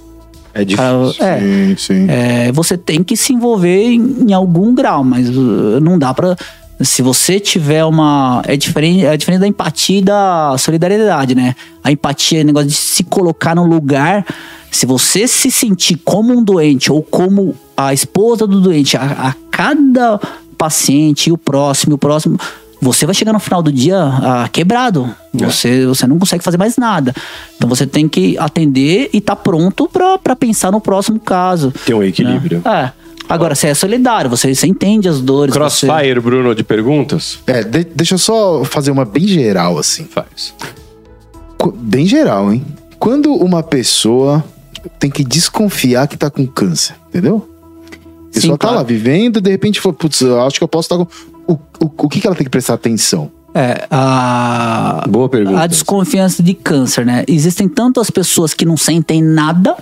É Cara, difícil. é, Sim, sim. é, você tem que se envolver em, em algum grau, mas uh, não dá pra. Se você tiver uma. É diferente, é diferente da empatia e da solidariedade, né? A empatia é o negócio de se colocar no lugar. Se você se sentir como um doente ou como a esposa do doente, a, a cada paciente, e o próximo, e o próximo, você vai chegar no final do dia ah, quebrado. Você, você não consegue fazer mais nada. Então você tem que atender e estar pronto pra pra pensar no próximo caso. Tem um equilíbrio. É. Agora, você é solidário, você, você entende as dores. você- Crossfire, Bruno, de perguntas? É, de- deixa eu só fazer uma bem geral, assim. Faz. Bem geral, hein? Quando uma pessoa tem que desconfiar que tá com câncer, entendeu? A pessoa Sim, tá claro. lá vivendo, de repente fala, putz, eu acho que eu posso estar com. O, o, o que, que ela tem que prestar atenção? É, a, Boa pergunta. a desconfiança de câncer, né? Existem tantas pessoas que não sentem nada,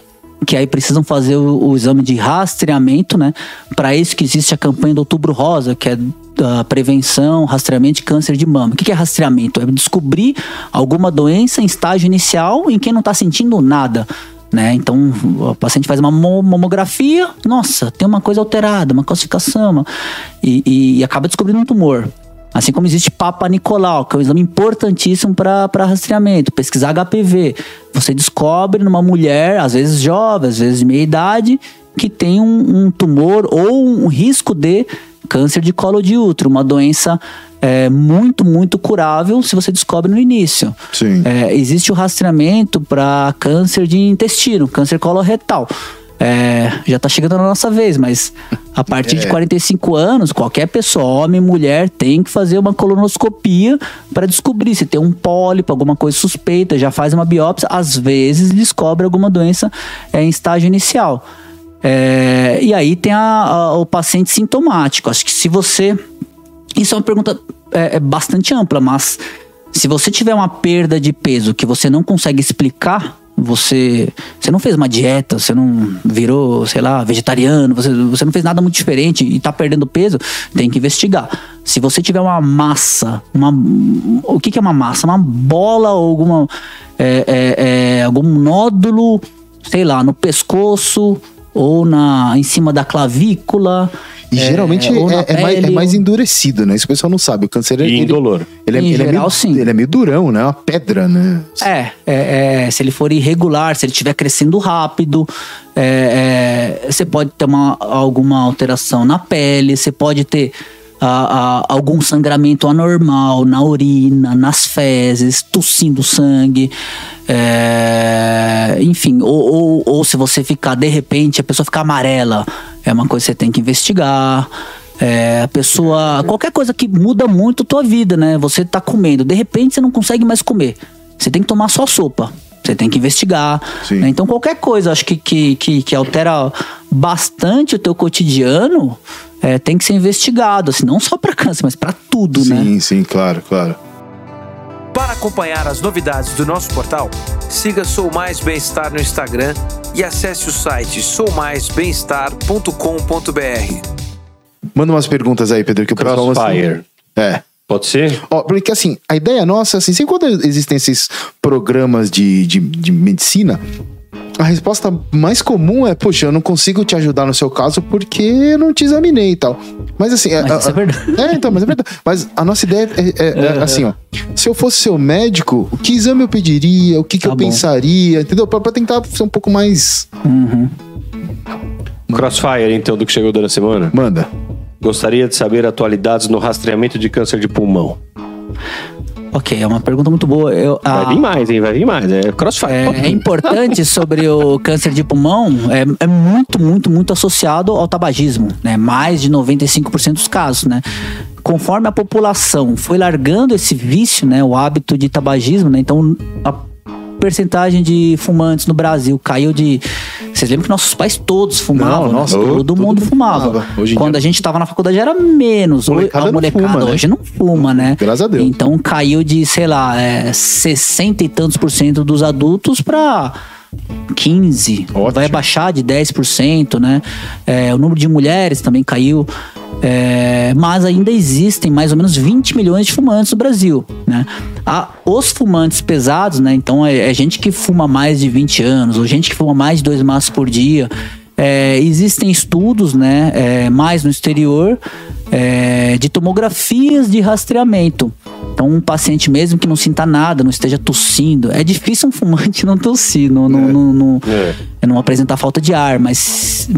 que aí precisam fazer o, o exame de rastreamento, né? Para isso que existe a campanha do Outubro Rosa, que é da prevenção, rastreamento de câncer de mama. O que que é rastreamento? É descobrir alguma doença em estágio inicial em quem não está sentindo nada. Né? Então, o paciente faz uma mo- mamografia, nossa, tem uma coisa alterada, uma calcificação, uma- e, e- e acaba descobrindo um tumor. Assim como existe Papa Nicolau, que é um exame importantíssimo para rastreamento, pesquisar HPV. Você descobre numa mulher, às vezes jovem, às vezes de meia idade, que tem um, um tumor ou um risco de câncer de colo de útero, uma doença é, muito, muito curável se você descobre no início. Sim. É, existe o rastreamento para câncer de intestino, câncer coloretal. É, já tá chegando na nossa vez, mas a partir de 45 anos, qualquer pessoa, homem, mulher, tem que fazer uma colonoscopia para descobrir se tem um pólipo, alguma coisa suspeita, já faz uma biópsia, às vezes descobre alguma doença é, em estágio inicial. É, e aí tem a- a- o paciente sintomático. Acho que se você isso é uma pergunta é, é bastante ampla, mas se você tiver uma perda de peso que você não consegue explicar, você, você não fez uma dieta, você não virou, sei lá, vegetariano, você, você não fez nada muito diferente e tá perdendo peso, tem que investigar. Se você tiver uma massa, uma, o que, que é uma massa? Uma bola ou alguma, é, é, é, algum nódulo, sei lá, no pescoço ou na, em cima da clavícula. E é, geralmente é, é mais, é mais endurecido, né? Isso o pessoal não sabe. O câncer ele, indolor. ele, é, Em ele é meio, sim. ele é meio durão, né? Uma pedra, né? É, é, é, se ele for irregular, se ele estiver crescendo rápido, é, é, você pode ter uma, alguma alteração na pele, você pode ter ah, ah, algum sangramento anormal na urina, nas fezes, tossindo sangue. é, enfim, ou, ou, ou se você ficar, de repente, a pessoa ficar amarela, é uma coisa que você tem que investigar. É, a pessoa. Qualquer coisa que muda muito a tua vida, né? Você tá comendo, de repente você não consegue mais comer. Você tem que tomar só sopa. Você tem que investigar. Né? Então, qualquer coisa, acho que, que, que, que altera bastante o teu cotidiano é, tem que ser investigado. Assim, não só para câncer, mas para tudo, né? Sim, sim, claro, claro. Para acompanhar as novidades do nosso portal, siga Sou Mais Bem-Estar no Instagram e acesse o site soumaisbemestar.com.br. Manda umas perguntas aí, Pedro, que o pessoal... Crossfire. É. Pode ser? Ó, porque assim, a ideia nossa, assim, sempre quando existem esses programas de, de, de medicina, a resposta mais comum é, poxa, eu não consigo te ajudar no seu caso porque eu não te examinei e tal. Mas assim. Mas a- é a- verdade. É, então, mas é verdade. Mas a nossa ideia é, é- é assim, ó. Se eu fosse seu médico, o que exame eu pediria? O que, que Tá eu bom. pensaria? Entendeu? Pra, pra tentar ser um pouco mais. Uhum. Crossfire, então, do que chegou da semana. Manda. Gostaria de saber atualidades no rastreamento de câncer de pulmão. Ok, é uma pergunta muito boa. Eu, Vai a- vir mais, hein? Vai vir mais. É Crossfire. É, é importante sobre o câncer de pulmão, é, é muito, muito, muito associado ao tabagismo, né? Mais de 95% dos casos, né? Conforme a população foi largando esse vício, né? O hábito de tabagismo, né? Então, a percentagem de fumantes no Brasil caiu de... Vocês lembram que nossos pais todos fumavam, Não, né? nossa, todo, todo mundo fumava. fumava. Quando dia- a gente estava na faculdade era menos. Molecada a não molecada fuma, né? hoje não fuma, né? Graças a Deus. Então caiu de, sei lá, é, 60 e tantos por cento dos adultos para 15. Ótimo. Vai baixar de 10%, né? É, o número de mulheres também caiu. É, mas ainda existem mais ou menos 20 milhões de fumantes no Brasil, né? Há os fumantes pesados, né? Então é, é gente que fuma mais de 20 anos, ou gente que fuma mais de dois maços por dia. É, existem estudos, né? é, mais no exterior, é, de tomografias de rastreamento. Então, um paciente mesmo que não sinta nada, não esteja tossindo. É difícil um fumante não tossir, não, não, não, não, É. não apresentar falta de ar, mas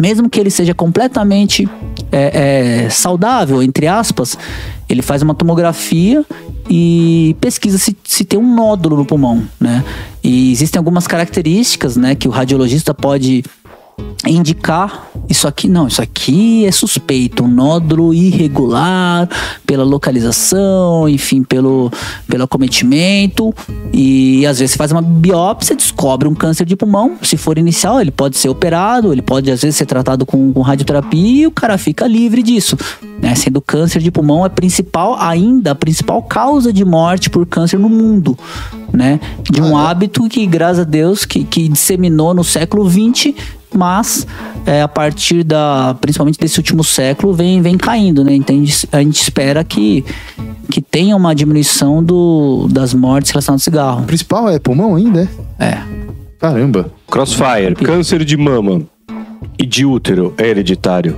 mesmo que ele seja completamente é, é, saudável, entre aspas, ele faz uma tomografia e pesquisa se, se tem um nódulo no pulmão, né? E existem algumas características, né, que o radiologista pode indicar isso aqui não, isso aqui é suspeito, um nódulo irregular pela localização, enfim, pelo, pelo acometimento e às vezes você faz uma biópsia, descobre um câncer de pulmão, se for inicial ele pode ser operado, ele pode às vezes ser tratado com, com radioterapia e o cara fica livre disso, né? Sendo câncer de pulmão é principal ainda, a principal causa de morte por câncer no mundo, né? De um hábito que, graças a Deus, que, que disseminou no século XX mas é, a partir da principalmente desse último século vem, vem caindo, né? Então a gente, espera que, que tenha uma diminuição do, das mortes relacionadas ao O cigarro. principal é pulmão ainda? é? É. Caramba. Crossfire, câncer de mama e de útero é hereditário.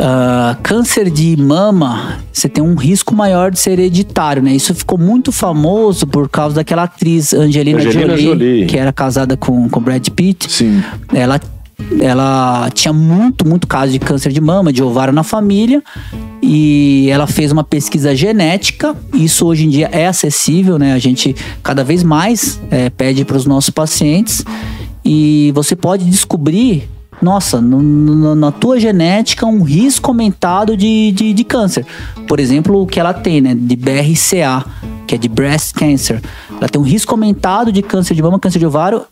Ah, câncer de mama, você tem um risco maior de ser hereditário, né? Isso ficou muito famoso por causa daquela atriz Angelina, Angelina Jolie, Jolie. que era casada com, com Brad Pitt. Sim. ela, ela tinha muito, muito caso de câncer de mama, de ovário na família. E ela fez uma pesquisa genética. Isso hoje em dia é acessível, né? A gente cada vez mais é, pede para os nossos pacientes. E você pode descobrir, nossa, no- no- na tua genética, um risco aumentado de, de, de câncer. Por exemplo, o que ela tem, né? De BRCA, que é de Breast Cancer. Ela tem um risco aumentado de câncer de mama, câncer de ovário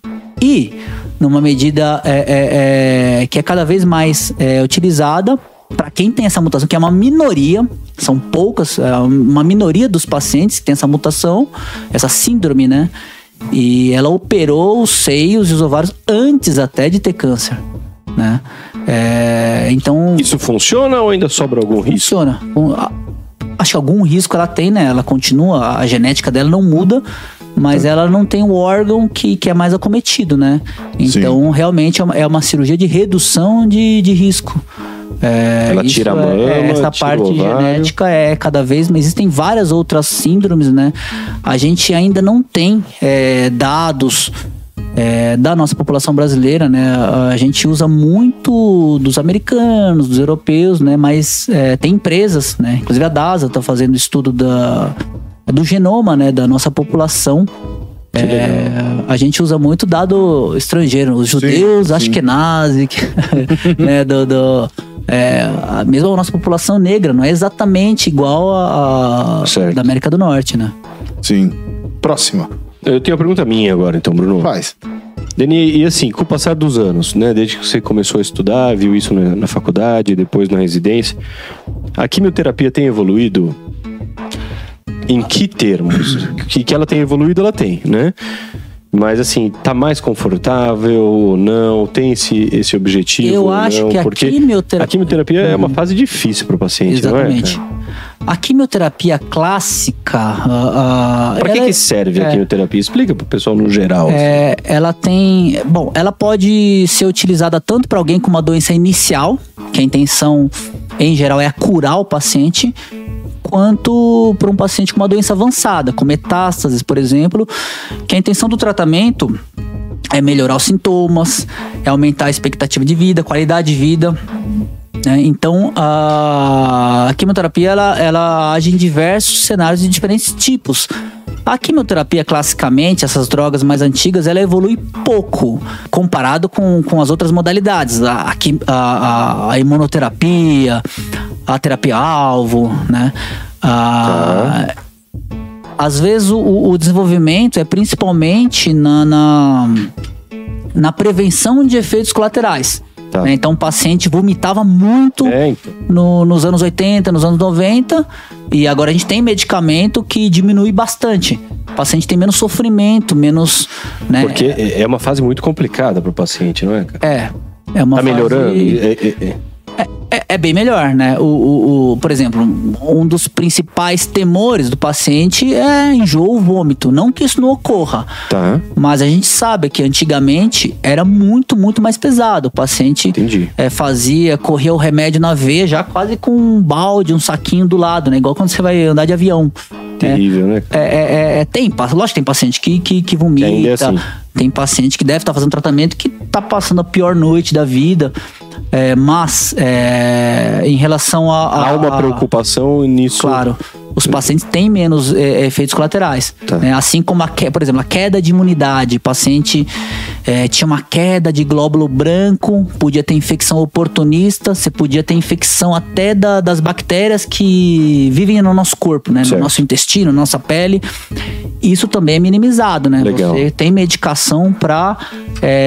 e numa medida é, é, é, que é cada vez mais é, utilizada para quem tem essa mutação, que é uma minoria, são poucas, é uma minoria dos pacientes que tem essa mutação, essa síndrome, né? E ela operou os seios e os ovários antes até de ter câncer, né? É, então Isso funciona ou ainda sobra algum risco? funciona. Um, a- Acho que algum risco ela tem, né? Ela continua, a genética dela não muda, mas Tá. ela não tem o órgão que, que é mais acometido, né? Então, realmente é uma, é uma cirurgia de redução de, de risco. É, Ela tira a é- mama, é, essa parte genética é cada vez, mas existem várias outras síndromes, né? A gente ainda não tem é, dados é, da nossa população brasileira, né? A gente usa muito dos americanos, dos europeus, né? Mas é, tem empresas, né? Inclusive a DASA está fazendo estudo da, do genoma, né? Da nossa população. É, a gente usa muito dado estrangeiro, os judeus, sim. Ashkenazi, que- né, do, do- é, mesmo a nossa população negra, não é exatamente igual a, a da América do Norte, né? Sim. Próxima. Eu tenho uma pergunta minha agora, então, Bruno. Faz. Deni, e assim, com o passar dos anos, né? Desde que você começou a estudar, viu isso na, na faculdade, depois na residência, a quimioterapia tem evoluído em que termos? Que, que ela tem evoluído, ela tem, né? Mas assim, tá mais confortável ou não? Tem esse, esse objetivo? Eu acho não? que a Porque quimioterapia- a quimioterapia é uma fase difícil para o paciente, não é? Exatamente. A quimioterapia clássica. ah, Pra que, que serve a é. quimioterapia? Explica pro pessoal no geral. É, ela tem. Bom, ela pode ser utilizada tanto para alguém com uma doença inicial, que a intenção, em geral, é curar o paciente, quanto para um paciente com uma doença avançada, com metástases, por exemplo, que a intenção do tratamento é melhorar os sintomas, é aumentar a expectativa de vida, qualidade de vida. né? Então, a, quimioterapia ela, ela age em diversos cenários de diferentes tipos. A quimioterapia, classicamente, essas drogas mais antigas, ela evolui pouco comparado com, com as outras modalidades. A- a- a imunoterapia, a terapia-alvo, né? A- às vezes o, o desenvolvimento é principalmente na, na, na prevenção de efeitos colaterais. Tá. né? Então o paciente vomitava muito É, então. no- nos anos 80, nos anos 90, e agora a gente tem medicamento que diminui bastante. O paciente tem menos sofrimento, menos. Né? Porque é é uma fase muito complicada pro paciente, não é, cara? É. É uma Tá fase- melhorando? É, é, é. É, é bem melhor, né? O, o, o- por exemplo, um dos principais temores do paciente é enjoo vômito. Não que isso não ocorra, Tá, mas a gente sabe que antigamente era muito, muito mais pesado. O paciente é, fazia, corria o remédio na veia, já quase com um balde, um saquinho do lado, né? Igual quando você vai andar de avião. Terrível, né? É, é, é, é, tem, lógico que tem paciente que, que, que vomita, Que é assim. tem paciente que deve estar fazendo tratamento que tá passando a pior noite da vida. É, mas é, em relação a, a- Há uma preocupação nisso. Claro, os pacientes têm menos é, efeitos colaterais. Tá. né? Assim como, a, por exemplo, a queda de imunidade. O paciente é, tinha uma queda de glóbulo branco, podia ter infecção oportunista, você podia ter infecção até da- das bactérias que vivem no nosso corpo, né? Certo. No nosso intestino, na nossa pele. Isso também é minimizado, né? Legal. Você tem medicação para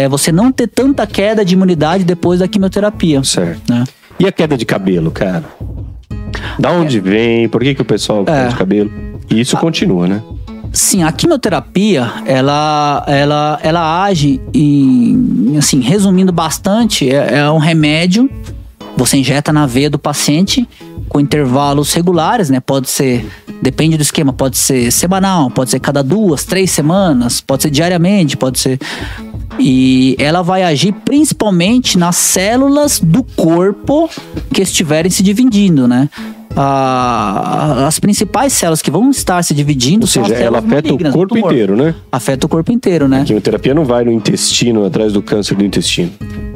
você não ter tanta queda de imunidade depois da quimioterapia. Certo. Né? E a queda de cabelo, cara? Da onde vem? Por que, que o pessoal É. perde cabelo? E isso continua, né? Sim, a quimioterapia, ela, ela, ela age em, assim, resumindo bastante, é, é um remédio, você injeta na veia do paciente com intervalos regulares, né? Pode ser, depende do esquema, pode ser semanal, pode ser cada duas, três semanas, pode ser diariamente, pode ser... E ela vai agir principalmente nas células do corpo que estiverem se dividindo, né? Ah, as principais células que vão estar se dividindo Ou são seja, ela afeta o corpo inteiro, né? Afeta o corpo inteiro, né? A quimioterapia não vai no intestino, atrás do câncer do intestino.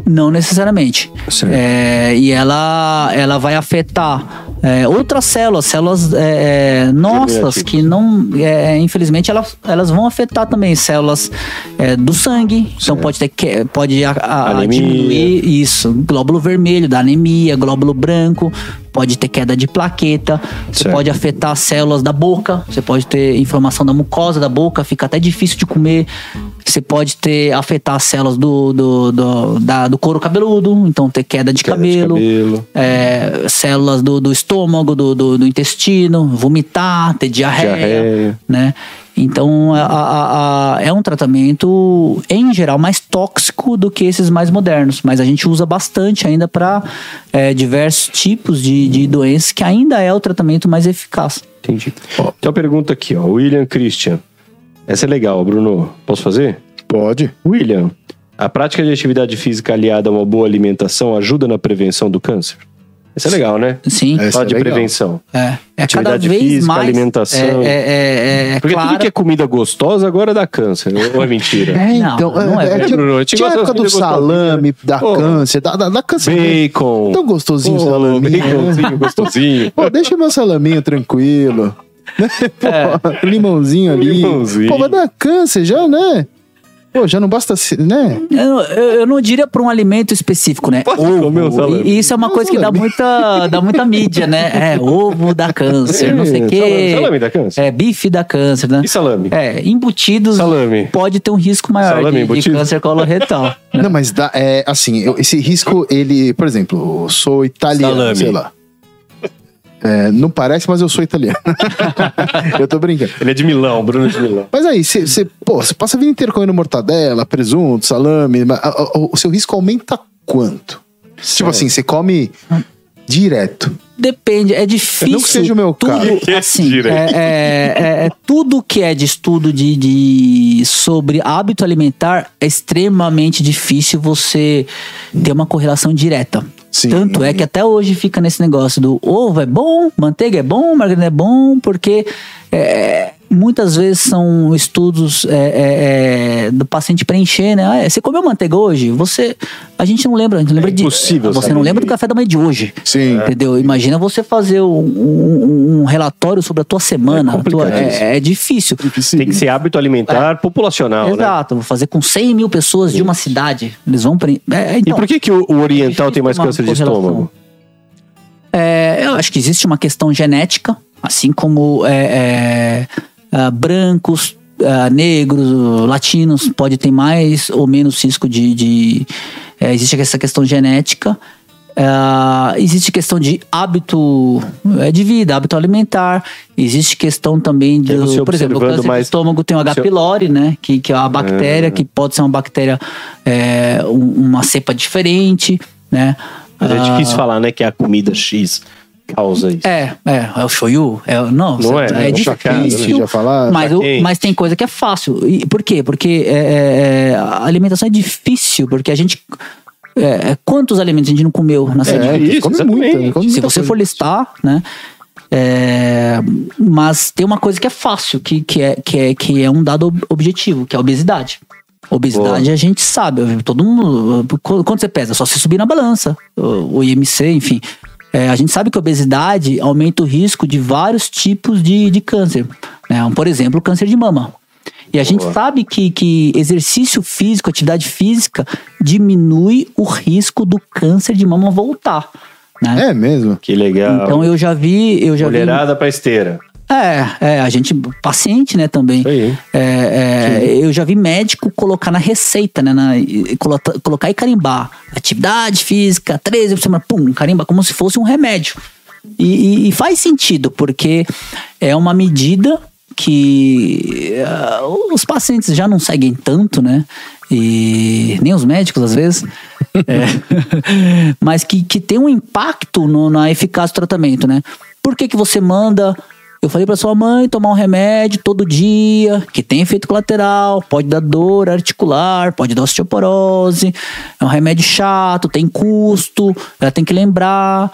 Não necessariamente. Certo. É, e ela, ela vai afetar é, outras células, células é, é, nossas, que não. é, infelizmente, elas, elas vão afetar também células é, do sangue. Então pode ter que, pode a- a- diminuir isso. Glóbulo vermelho, da anemia, glóbulo branco, pode ter queda de plaqueta, você pode afetar as células da boca, você pode ter inflamação da mucosa da boca, fica até difícil de comer. Você pode ter afetar as células do, do, do, da- do couro cabeludo, então ter queda de Queda de cabelo, cabelo. é, células do, do estômago, do, do, do intestino, vomitar, ter diarreia, Diarreia. né? Então a- a- a- é um tratamento em geral mais tóxico do que esses mais modernos, mas a gente usa bastante ainda para diversos tipos de, de doenças que ainda é o tratamento mais eficaz. Entendi. Ó, tem uma pergunta aqui, ó. William Christian. Essa é legal, Bruno. Posso fazer? Pode. William, a prática de atividade física aliada a uma boa alimentação ajuda na prevenção do câncer? Essa é legal, né? Sim. Essa Fala é de legal. prevenção. É, é cada Atividade vez física, mais alimentação. É, é, é, é Porque claro. tudo que é comida gostosa agora dá câncer. Ou é mentira? É, Não, então. não é é, verdade. tinha, Bruno, tinha a época do salame, da Pô. câncer, da, da, da câncer. Bacon. Tão gostosinho o Pô, salaminho. baconzinho, gostosinho. Pô, deixa meu salaminho tranquilo. Pô, limãozinho ali. Limãozinho. Pô, vai dar câncer já, né? Pô, já não basta, se- né? Eu, eu, eu não diria para um alimento específico, né? Pode comer um salame. E isso é uma Não, coisa que dá salame. muita, dá muita mídia, né? É, ovo dá câncer, não sei o É, quê. salame- salame dá câncer? É, bife dá câncer, né? E salame? É, embutidos Salame. pode ter um risco maior Salame de, de câncer coloretal. Não, mas dá, é, assim, eu- esse risco, ele, por exemplo, eu sou italiano, Salame. sei lá. É, não parece, mas eu sou italiano. eu tô brincando. Ele é de Milão, Bruno é de Milão. Mas aí, você passa a vida inteira comendo mortadela, presunto, salame, a- o seu risco aumenta quanto? Tipo assim, você come Direto. Depende, é difícil. Não que seja o meu tudo, caso. Assim, Direto. é, é- é- é tudo que é de estudo de, de- sobre hábito alimentar é extremamente difícil você ter uma correlação direta. Sim. Tanto é que até hoje fica nesse negócio do ovo é bom, manteiga é bom, margarina é bom, porque é, muitas vezes são estudos é, é, é, do paciente preencher, né? Ah, é, você comeu manteiga hoje? Você, a gente não lembra, a gente lembra de, impossível você não lembra do café da manhã de hoje. Sim. Entendeu? Imagina você fazer um, um- um relatório sobre a tua semana. É tua- é, é difícil. Tem que ser hábito alimentar populacional, né? Exato, vou fazer com 100 mil pessoas de uma cidade. Eles vão. pre- É, E então, por que, que o, o oriental tem mais câncer de estômago? É, eu acho que existe uma questão genética, assim como é, é, ah, brancos, ah, negros, latinos pode ter mais ou menos risco de. de- é, existe essa questão genética. Ah, existe questão de hábito é, de vida, hábito alimentar. Existe questão também você do, por exemplo, o câncer mais- do estômago tem o H. pylori, né? Que, que é a bactéria, que pode ser uma bactéria, é, um- uma cepa diferente, né? A gente Ah, quis falar, né, que a comida X causa isso. é, é, é o shoyu. É, não, Não é, é, é o chacado, né? difícil. Já falaram, mas, o- mas tem coisa que é fácil. E por quê? Porque é, é, é, a alimentação é difícil, porque a gente. é, é, quantos alimentos a gente não comeu na É, semana? isso, come muito. come Se você coisa. for listar, né? é, mas tem uma coisa que é fácil, que, que, é, que, é, que é um dado ob- objetivo, que é a obesidade. Obesidade a gente sabe, todo mundo. qu- Quanto você pesa? Só se subir na balança, o IMC, enfim. É, a gente sabe que a obesidade aumenta o risco de vários tipos de, de câncer. Né? Por exemplo, o câncer de mama. E a gente sabe que, que exercício físico, atividade física, diminui o risco do câncer de mama voltar. Né? É mesmo? Que legal. Então eu já vi, eu já vi. Mulherada pra esteira. É, é, a gente, paciente, né, também. Aí. É, é, eu já vi médico colocar na receita, né, na, e colocar, colocar e carimbar. Atividade física, 13 por semana, pum, carimba, como se fosse um remédio. E, e- e faz sentido, porque é uma medida que ah, os pacientes já não seguem tanto, né? E nem os médicos, às vezes. É. Mas que, que tem um impacto no- na eficácia do tratamento, né? Por que, que você manda eu falei pra sua mãe tomar um remédio todo dia, que tem efeito colateral, pode dar dor articular, pode dar osteoporose, é um remédio chato, tem custo, ela tem que lembrar.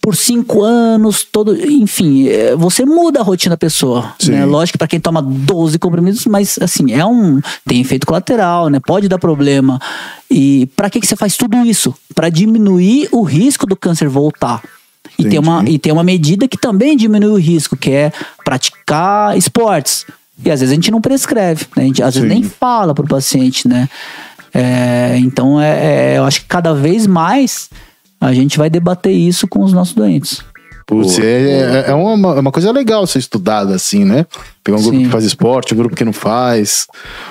Por cinco anos, todo. Enfim, é, você muda a rotina da pessoa. Sim. Né? Lógico que pra quem toma 12 comprimidos, mas assim, é um. Tem efeito colateral, né? Pode dar problema. E pra que, que você faz tudo isso? Pra diminuir o risco do câncer voltar. E tem, uma, e tem uma medida que também diminui o risco, que é praticar esportes. E às vezes a gente não prescreve, né? A gente às vezes Sim. nem fala pro paciente, né? É, então é, é, eu acho que cada vez mais a gente vai debater isso com os nossos doentes. Putz, é, é, é uma, é uma coisa legal ser estudada assim, né? Pegar um grupo Sim. que faz esporte, um grupo que não faz.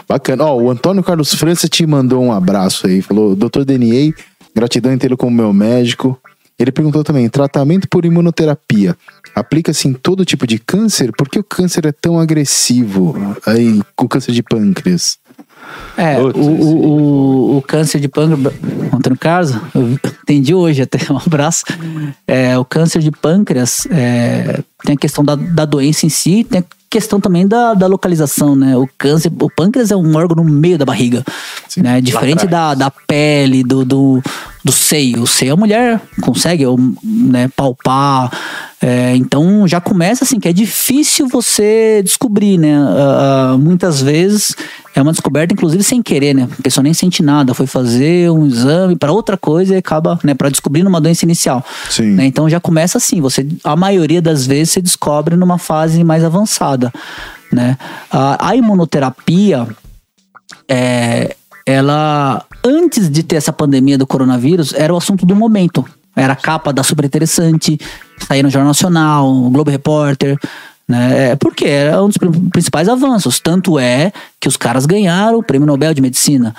Bacana. Ó, o Antônio Carlos França te mandou um abraço aí. Falou, doutor Denier, gratidão inteira como meu médico. Ele perguntou também, tratamento por imunoterapia. Aplica-se em todo tipo de câncer? Por que o câncer é tão agressivo? Aí, com o câncer de pâncreas. É, o, o, o, o câncer de pâncreas, Antônio Carlos, eu entendi hoje até, um abraço. É, o câncer de pâncreas é, tem a questão da, da doença em si, tem a questão também da, da localização, né? O câncer, o pâncreas é um órgão no meio da barriga, né? Diferente da, da pele, do, do, do seio. O seio a mulher consegue né, palpar, é, então já começa assim que é difícil você descobrir, né? Ah, muitas vezes é uma descoberta, inclusive sem querer, né? A pessoa nem sente nada, foi fazer um exame para outra coisa e acaba, né? Para descobrir uma doença inicial. Sim. Né? Então já começa assim. Você, a maioria das vezes você descobre numa fase mais avançada, né? A, a imunoterapia é, ela antes de ter essa pandemia do coronavírus era o assunto do momento. Era a capa da Super Interessante, saía no Jornal Nacional, o Globo Repórter. Né? É, Porque era um dos pri- principais avanços. Tanto é que os caras ganharam o Prêmio Nobel de Medicina.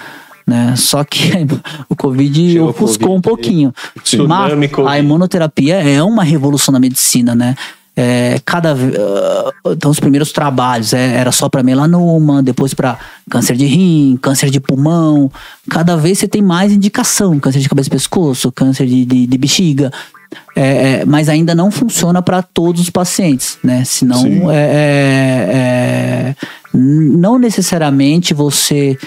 Né? Só que o Covid Chegou ofuscou Covid. um pouquinho. Tsunami, Mas Covid. a imunoterapia é uma revolução na medicina, né? É, cada ah, então os primeiros trabalhos é, era só para melanoma, depois para câncer de rim, câncer de pulmão. Cada vez você tem mais indicação, câncer de cabeça e pescoço, câncer de, de, de bexiga. é, é, mas ainda não funciona para todos os pacientes, né? Senão, é, é, é, não necessariamente você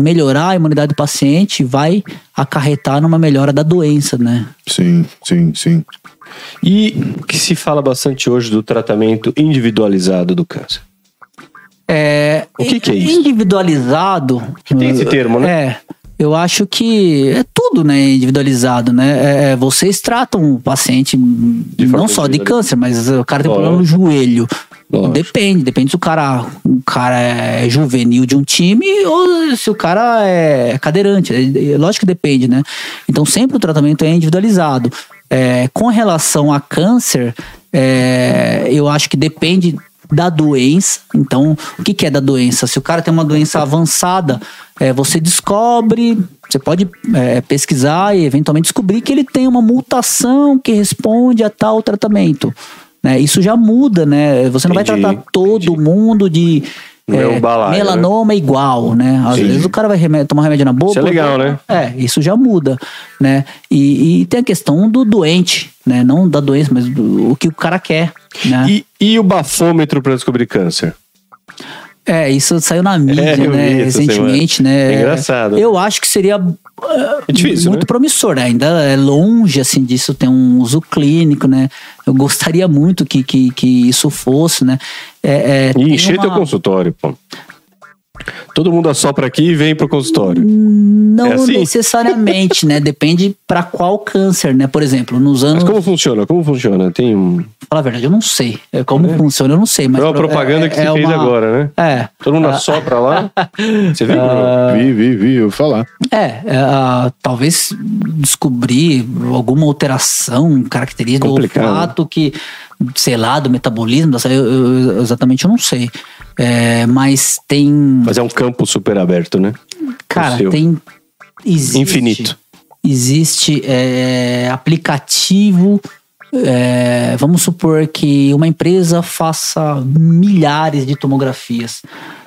melhorar a imunidade do paciente vai acarretar numa melhora da doença, né? Sim, sim, sim. E o que se fala bastante hoje do tratamento individualizado do câncer? É, O que que é isso? Individualizado. Tem esse termo, né? É. Eu acho que é tudo, né, individualizado, né? É, é, vocês tratam o paciente não só de câncer, mas o cara tem problema no Lógico. joelho. Lógico. Depende, depende se o cara, o cara é juvenil de um time ou se o cara é cadeirante. É, é, Lógico que depende, né? Então sempre o tratamento é individualizado. É, com relação a câncer, é, eu acho que depende da doença. Então, o que, que é da doença? Se o cara tem uma doença avançada, é, você descobre, você pode é, pesquisar e eventualmente descobrir que ele tem uma mutação que responde a tal tratamento. Né? Isso já muda, né? Você não vai Entendi, tratar todo mundo de Não é um balaio, melanoma igual, né? Às Sim. vezes o cara vai remé- tomar remédio na boca. Isso é legal, né? É, isso já muda, né? E, e tem a questão do doente, né? Não da doença, mas do, o que o cara quer, né? E, e o bafômetro para descobrir câncer? É, isso saiu na mídia, É, né? Recentemente, né? É engraçado. Eu acho que seria É difícil, muito né? promissor, né? Ainda é longe, assim, disso ter um uso clínico, né? Eu gostaria muito que, que, que isso fosse, né? É, é, E encher uma- teu consultório, pô. Todo mundo assopra aqui e vem pro consultório. Não É assim? necessariamente, né? Depende pra qual câncer, né? Por exemplo, nos Mas anos. como funciona? Como funciona? Tem um. Falar a verdade, eu não sei. É, Como funciona, eu não sei. Mas é uma propaganda que você fez agora, né? É. Todo mundo assopra lá. Você viu? Ah. Vi, vi, vi, eu vou falar. É, é, ah, talvez descobrir alguma alteração característica do Complicado. olfato que, sei lá, do metabolismo, eu, eu- exatamente eu não sei. É, mas tem. Mas é um campo super aberto, né? Cara, tem. Existe, Infinito. Existe é, aplicativo. é, vamos supor que uma empresa faça milhares de tomografias.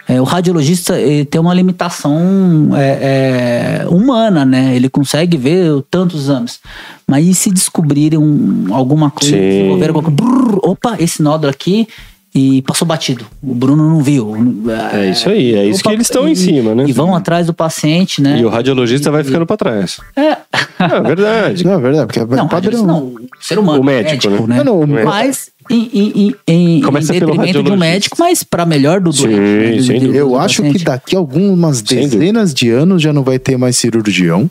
É, o radiologista tem uma limitação é, é, humana, né? Ele consegue ver tantos exames. Mas e se descobrirem um- alguma coisa, Sim. desenvolver alguma coisa, brrr, opa, esse nódulo aqui e passou batido. O Bruno não viu. É isso aí, é isso que eles estão em cima, né? E vão atrás do paciente, né? E o radiologista vai ficando pra trás. É. É verdade. Não, é verdade, porque é Não, padrão. não, o ser humano, O médico, né? Não, não, o- Mas em, em, em, em Começa detrimento de um radiologista. médico, mas para melhor do Sim, doente. né, do- do- do- Eu do acho que paciente. daqui a algumas dezenas de anos já não vai ter mais cirurgião.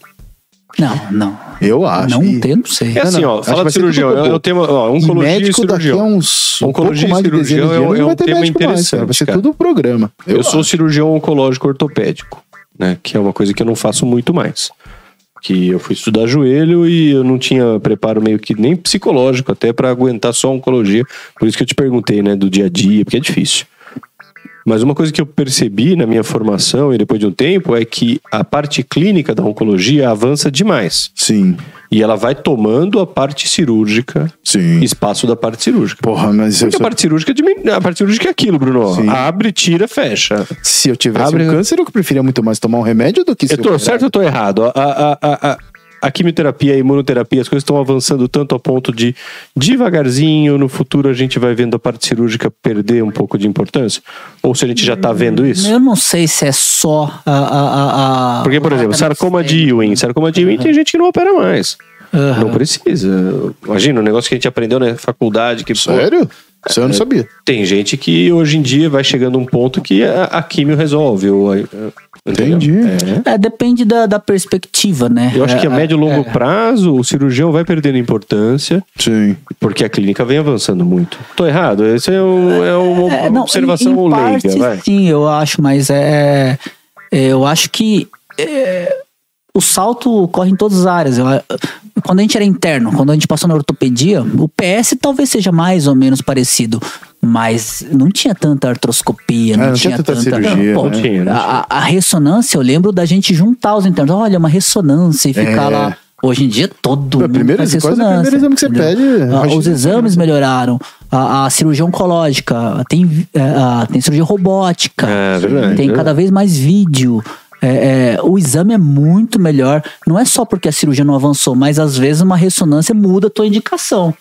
Não, não. Eu acho. Não E- tem, não sei. É assim, não, ó, que fala de cirurgião. robô. É o tema, ó, E oncologia e médico daqui a cirurgião. uns um Oncologia pouco mais e cirurgião é um- anos é não um tema mais, interessante, cara. Vai ser cara. tudo programa. Eu, sou acho. cirurgião oncológico ortopédico, né? Que é uma coisa que eu não faço muito mais. Que eu fui estudar joelho e eu não tinha preparo meio que nem psicológico até pra aguentar só oncologia. Por isso que eu te perguntei, né, do dia a dia, porque é difícil. Mas uma coisa que eu percebi na minha formação e depois de um tempo é que a parte clínica da oncologia avança demais. Sim, E ela vai tomando a parte cirúrgica, sim. espaço da parte cirúrgica. Porra, mas eu Porque a sou- parte cirúrgica, diminu- a parte cirúrgica é aquilo, Bruno. Sim. Abre, tira, fecha. se eu tivesse Abre- um câncer, eu preferia muito mais tomar um remédio do que se Eu tô operar. certo ou eu tô errado? A, a, a, a, quimioterapia, a imunoterapia, as coisas estão avançando tanto a ponto de, devagarzinho, no futuro a gente vai vendo a parte cirúrgica perder um pouco de importância? Ou se a gente já tá vendo isso? Eu não sei se é só a. a, a, a- Porque, por o exemplo, sarcoma de. Ewing. Sarcoma de Ewing tem gente que não opera mais. Aham. Não precisa. Imagina, um negócio que a gente aprendeu na faculdade. Que, pô, Sério? Isso eu não sabia. tem gente que hoje em dia vai chegando a um ponto que a, a químio resolve. Ou, a-? Entendi. É. É, depende da, da perspectiva, né? Eu acho que a É, médio e longo é. prazo o cirurgião vai perdendo importância Sim. porque a clínica vem avançando muito. Tô errado? Essa é, um- é uma É, não, observação em, em leiga, parte, vai. Sim, eu acho, mas é, é, eu acho que é, o salto ocorre em todas as áreas. Eu, quando a gente era interno, quando a gente passou na ortopedia, o PS talvez seja mais ou menos parecido. Mas não tinha tanta artroscopia, não, É, não tinha tanta cirurgia, Pô, né? Não tinha, não a, a ressonância, eu lembro da gente juntar os internos. Olha, uma ressonância e ficar É. lá. Hoje em dia todo Não, mundo primeiro- faz quase o ressonância. primeiro exame que você entendeu? pede, Ah, os exames melhoraram. A, a cirurgia oncológica, tem, é, a- tem cirurgia robótica. É, verdade, Tem é. cada vez mais vídeo. É, é, o exame é muito melhor. Não é só porque a cirurgia não avançou, mas às vezes uma ressonância muda a tua indicação.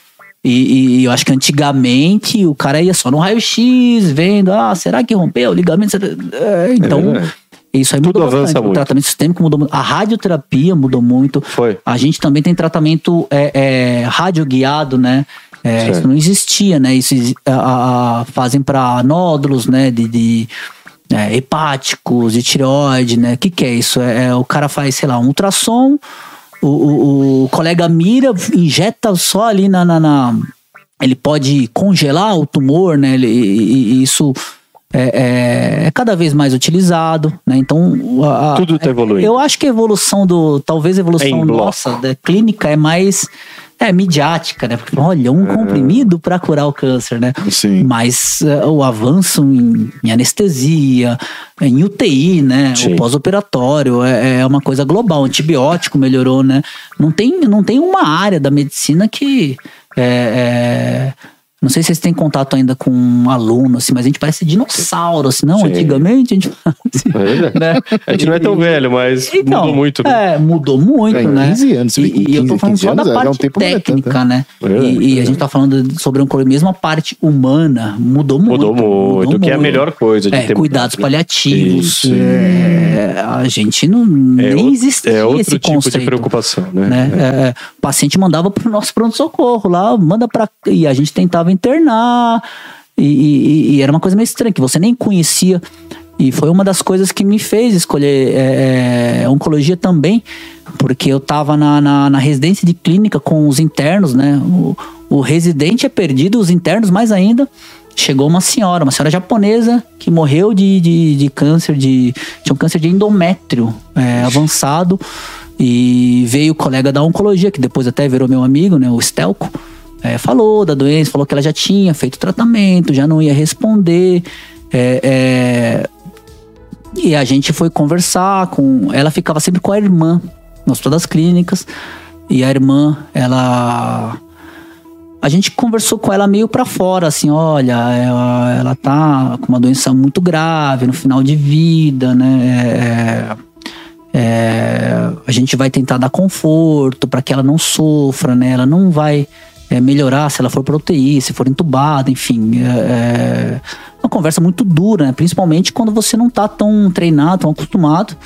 E, e eu acho que antigamente o cara ia só no raio-x, vendo, ah, será que rompeu o ligamento? É, então, verdade. isso aí Tudo mudou avança bastante. O muito. tratamento sistêmico mudou muito. A radioterapia mudou muito. Foi. A gente também tem tratamento é, é, radioguiado, né? É, isso não existia, né? Isso a- a- fazem para nódulos, né? De, de, é, hepáticos, de tireoide, né? O que, que é isso? É, é, o cara faz, sei lá, um ultrassom, o, o- o colega mira, injeta só ali na, na- na- Ele pode congelar o tumor, né? Ele- e, e isso é, é- é cada vez mais utilizado, né? Então, a- Tudo tá evoluindo. Eu acho que a evolução do. Talvez a evolução nossa da clínica é mais. É midiática, né? Porque, olha, um comprimido para curar o câncer, né? Sim. Mas eh, o avanço em, em anestesia, em UTI, né? Sim. O pós-operatório é, é uma coisa global. O antibiótico melhorou, né? Não tem, não tem uma área da medicina que. é, é, não sei se vocês têm contato ainda com um aluno, assim, mas a gente parece dinossauro, assim, não? Sim. Antigamente a gente É verdade. né? A gente não é tão velho, mas Então, mudou muito. Né? É, mudou muito, É, né? 15 anos, bem que e, e eu tô 15, falando 15 só da anos, é, parte um é técnica, né? É verdade, e, e a verdade. gente tá falando sobre mesmo a parte humana mudou muito. Mudou muito, que é a melhor coisa de É, ter cuidados né? paliativos. Isso. é, a gente não É nem existia É outro esse tipo conceito. de preocupação, né? né? É, o paciente mandava pro nosso pronto-socorro lá, manda pra. E a gente tentava internar. E, e- e era uma coisa meio estranha, que você nem conhecia. E foi uma das coisas que me fez escolher é, é, oncologia também, porque eu tava na, na, na residência de clínica com os internos, né? O, o residente é perdido, os internos mais ainda. Chegou uma senhora, uma senhora japonesa que morreu de, de, de câncer, de, tinha um câncer de endométrio é, avançado. E veio o colega da oncologia, que depois até virou meu amigo, né? O Stelco. É, falou da doença, falou que ela já tinha feito tratamento, já não ia responder. É, é, e a gente foi conversar com. Ela ficava sempre com a irmã no hospital das clínicas. E a irmã, ela. A gente conversou com ela meio pra fora, assim, olha, ela, ela tá com uma doença muito grave, no final de vida, né? É, é, a gente vai tentar dar conforto para que ela não sofra, né? Ela não vai é, melhorar se ela for pra UTI, se for entubada, enfim. É, é uma conversa muito dura, né? Principalmente quando você não tá tão treinado, tão acostumado.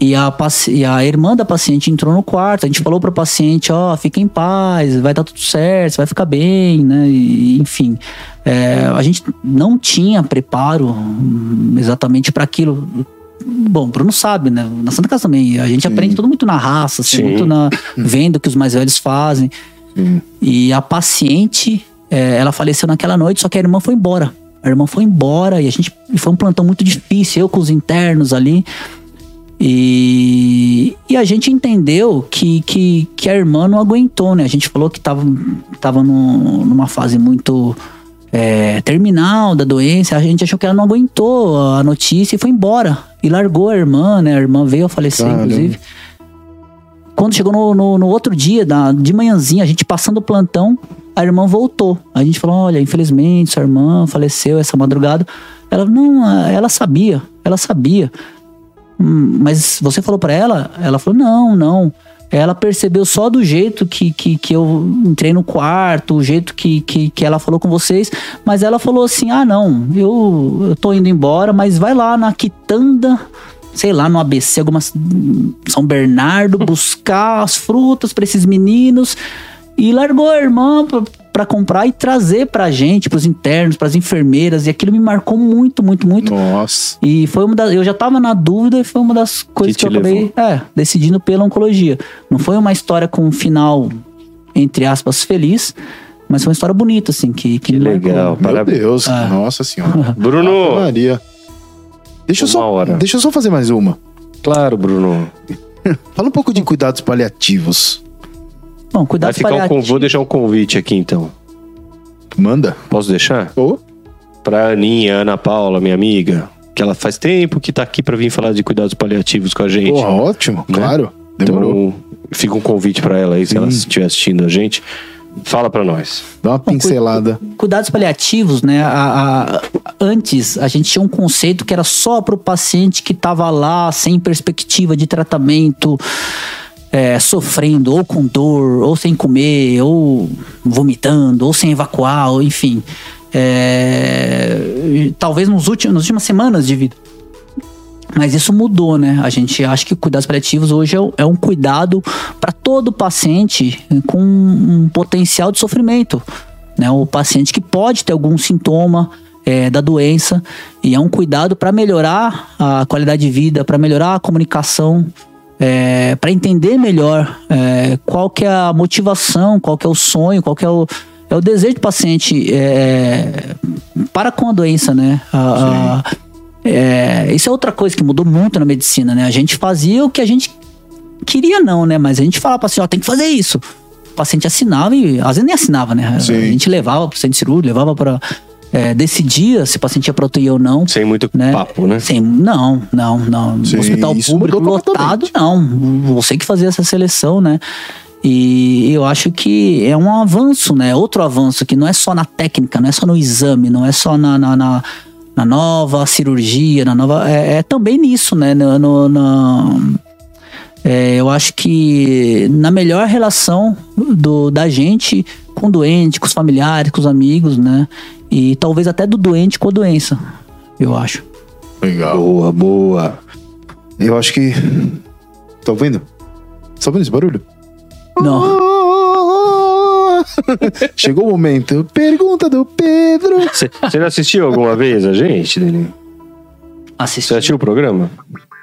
E a, e a irmã da paciente entrou no quarto, a gente falou pro paciente, ó, fica em paz, vai dar tudo certo, você vai ficar bem, né? E, enfim, é, a gente não tinha preparo exatamente para aquilo. Bom, o Bruno sabe, né? Na Santa Casa também, a gente aprende tudo muito na raça, assim, Sim. muito na, vendo o que os mais velhos fazem. E a paciente, é, ela faleceu naquela noite, só que a irmã foi embora. A irmã foi embora e a gente e foi um plantão muito difícil, eu com os internos ali. E, e a gente entendeu que, que, que a irmã não aguentou, né? A gente falou que tava, tava num- numa fase muito é, terminal da doença. A gente achou que ela não aguentou a notícia e foi embora. E largou a irmã, né? A irmã veio a falecer, Caramba. inclusive. Quando chegou no, no, no outro dia, da, de manhãzinha, a gente passando o plantão, a irmã voltou. A gente falou: olha, infelizmente, sua irmã faleceu essa madrugada. Ela, não, ela sabia, ela sabia. Hum, Mas você falou pra ela? Ela falou: não, não. Ela percebeu só do jeito que, que, que eu entrei no quarto, o jeito que, que, que ela falou com vocês. Mas ela falou assim: ah, não, eu, eu tô indo embora, mas vai lá na quitanda, sei lá, no ABC, algumas. São Bernardo, buscar as frutas pra esses meninos. E largou a irmã pra, pra comprar e trazer pra gente, pros internos, pras enfermeiras. E aquilo me marcou muito, muito, muito. Nossa. E foi uma das. Eu já tava na dúvida e foi uma das coisas que, te eu acabei é, decidindo pela oncologia. Não foi uma história com um final, entre aspas, feliz, mas foi uma história bonita, assim, que, que, Que me marcou. legal. Meu Parabéns. Deus. Ah. Nossa senhora. Bruno! Maria. Deixa eu, Uma só, hora. deixa eu só fazer mais uma. Claro, Bruno. Fala um pouco de cuidados paliativos. Bom, Vai cuidado ficar um, vou deixar um convite aqui então. Manda. Posso deixar? Ô, Pra Aninha, Ana Paula, minha amiga, que ela faz tempo que tá aqui pra vir falar de cuidados paliativos com a gente. porra, ótimo. Né? Claro. Demorou. Então, fica um convite pra ela aí, se ela estiver assistindo a gente. Fala pra nós. Dá uma pincelada. Cuidados paliativos, né? a- a- antes a gente tinha um conceito que era só para o paciente que estava lá sem perspectiva de tratamento, é, sofrendo ou com dor, ou sem comer, ou vomitando, ou sem evacuar, ou enfim. É, talvez nos últimos, nas últimas semanas de vida. Mas isso mudou, né? A gente acha que cuidados paliativos hoje é, um- é cuidado para todo paciente com um potencial de sofrimento. Né? O paciente que pode ter algum sintoma é, da doença e é um cuidado para melhorar a qualidade de vida, para melhorar a comunicação, para entender melhor é, qual que é a motivação, qual que é o sonho, qual que é o, é o desejo do paciente é, para com a doença, né? A- é, isso é outra coisa que mudou muito na medicina, né? A gente fazia o que a gente queria não, né? Mas a gente falava para paciente, ó, tem que fazer isso. O paciente assinava e às vezes nem assinava, né? Sim. A gente levava pro centro cirúrgico, levava para decidia se o paciente ia proteir ou não. Sem muito Né? papo, né? Sem, não, não, não. Sim, No hospital público lotado, não. Você que fazia essa seleção, né? E eu acho que é um avanço, né? Outro avanço que não é só na técnica, não é só no exame, não é só na, na, na, na nova cirurgia, na nova. É, é também nisso, né? No, no- na- é, eu acho que na melhor relação do, da gente com o doente, com os familiares, com os amigos, né? E talvez até do doente com a doença, eu acho. Legal. Boa, boa. Eu acho que. Tá ouvindo? Tá ouvindo esse barulho? Não. Chegou o momento. Pergunta do Pedro. Você já assistiu alguma vez a gente? Assisti. Você assistiu o programa?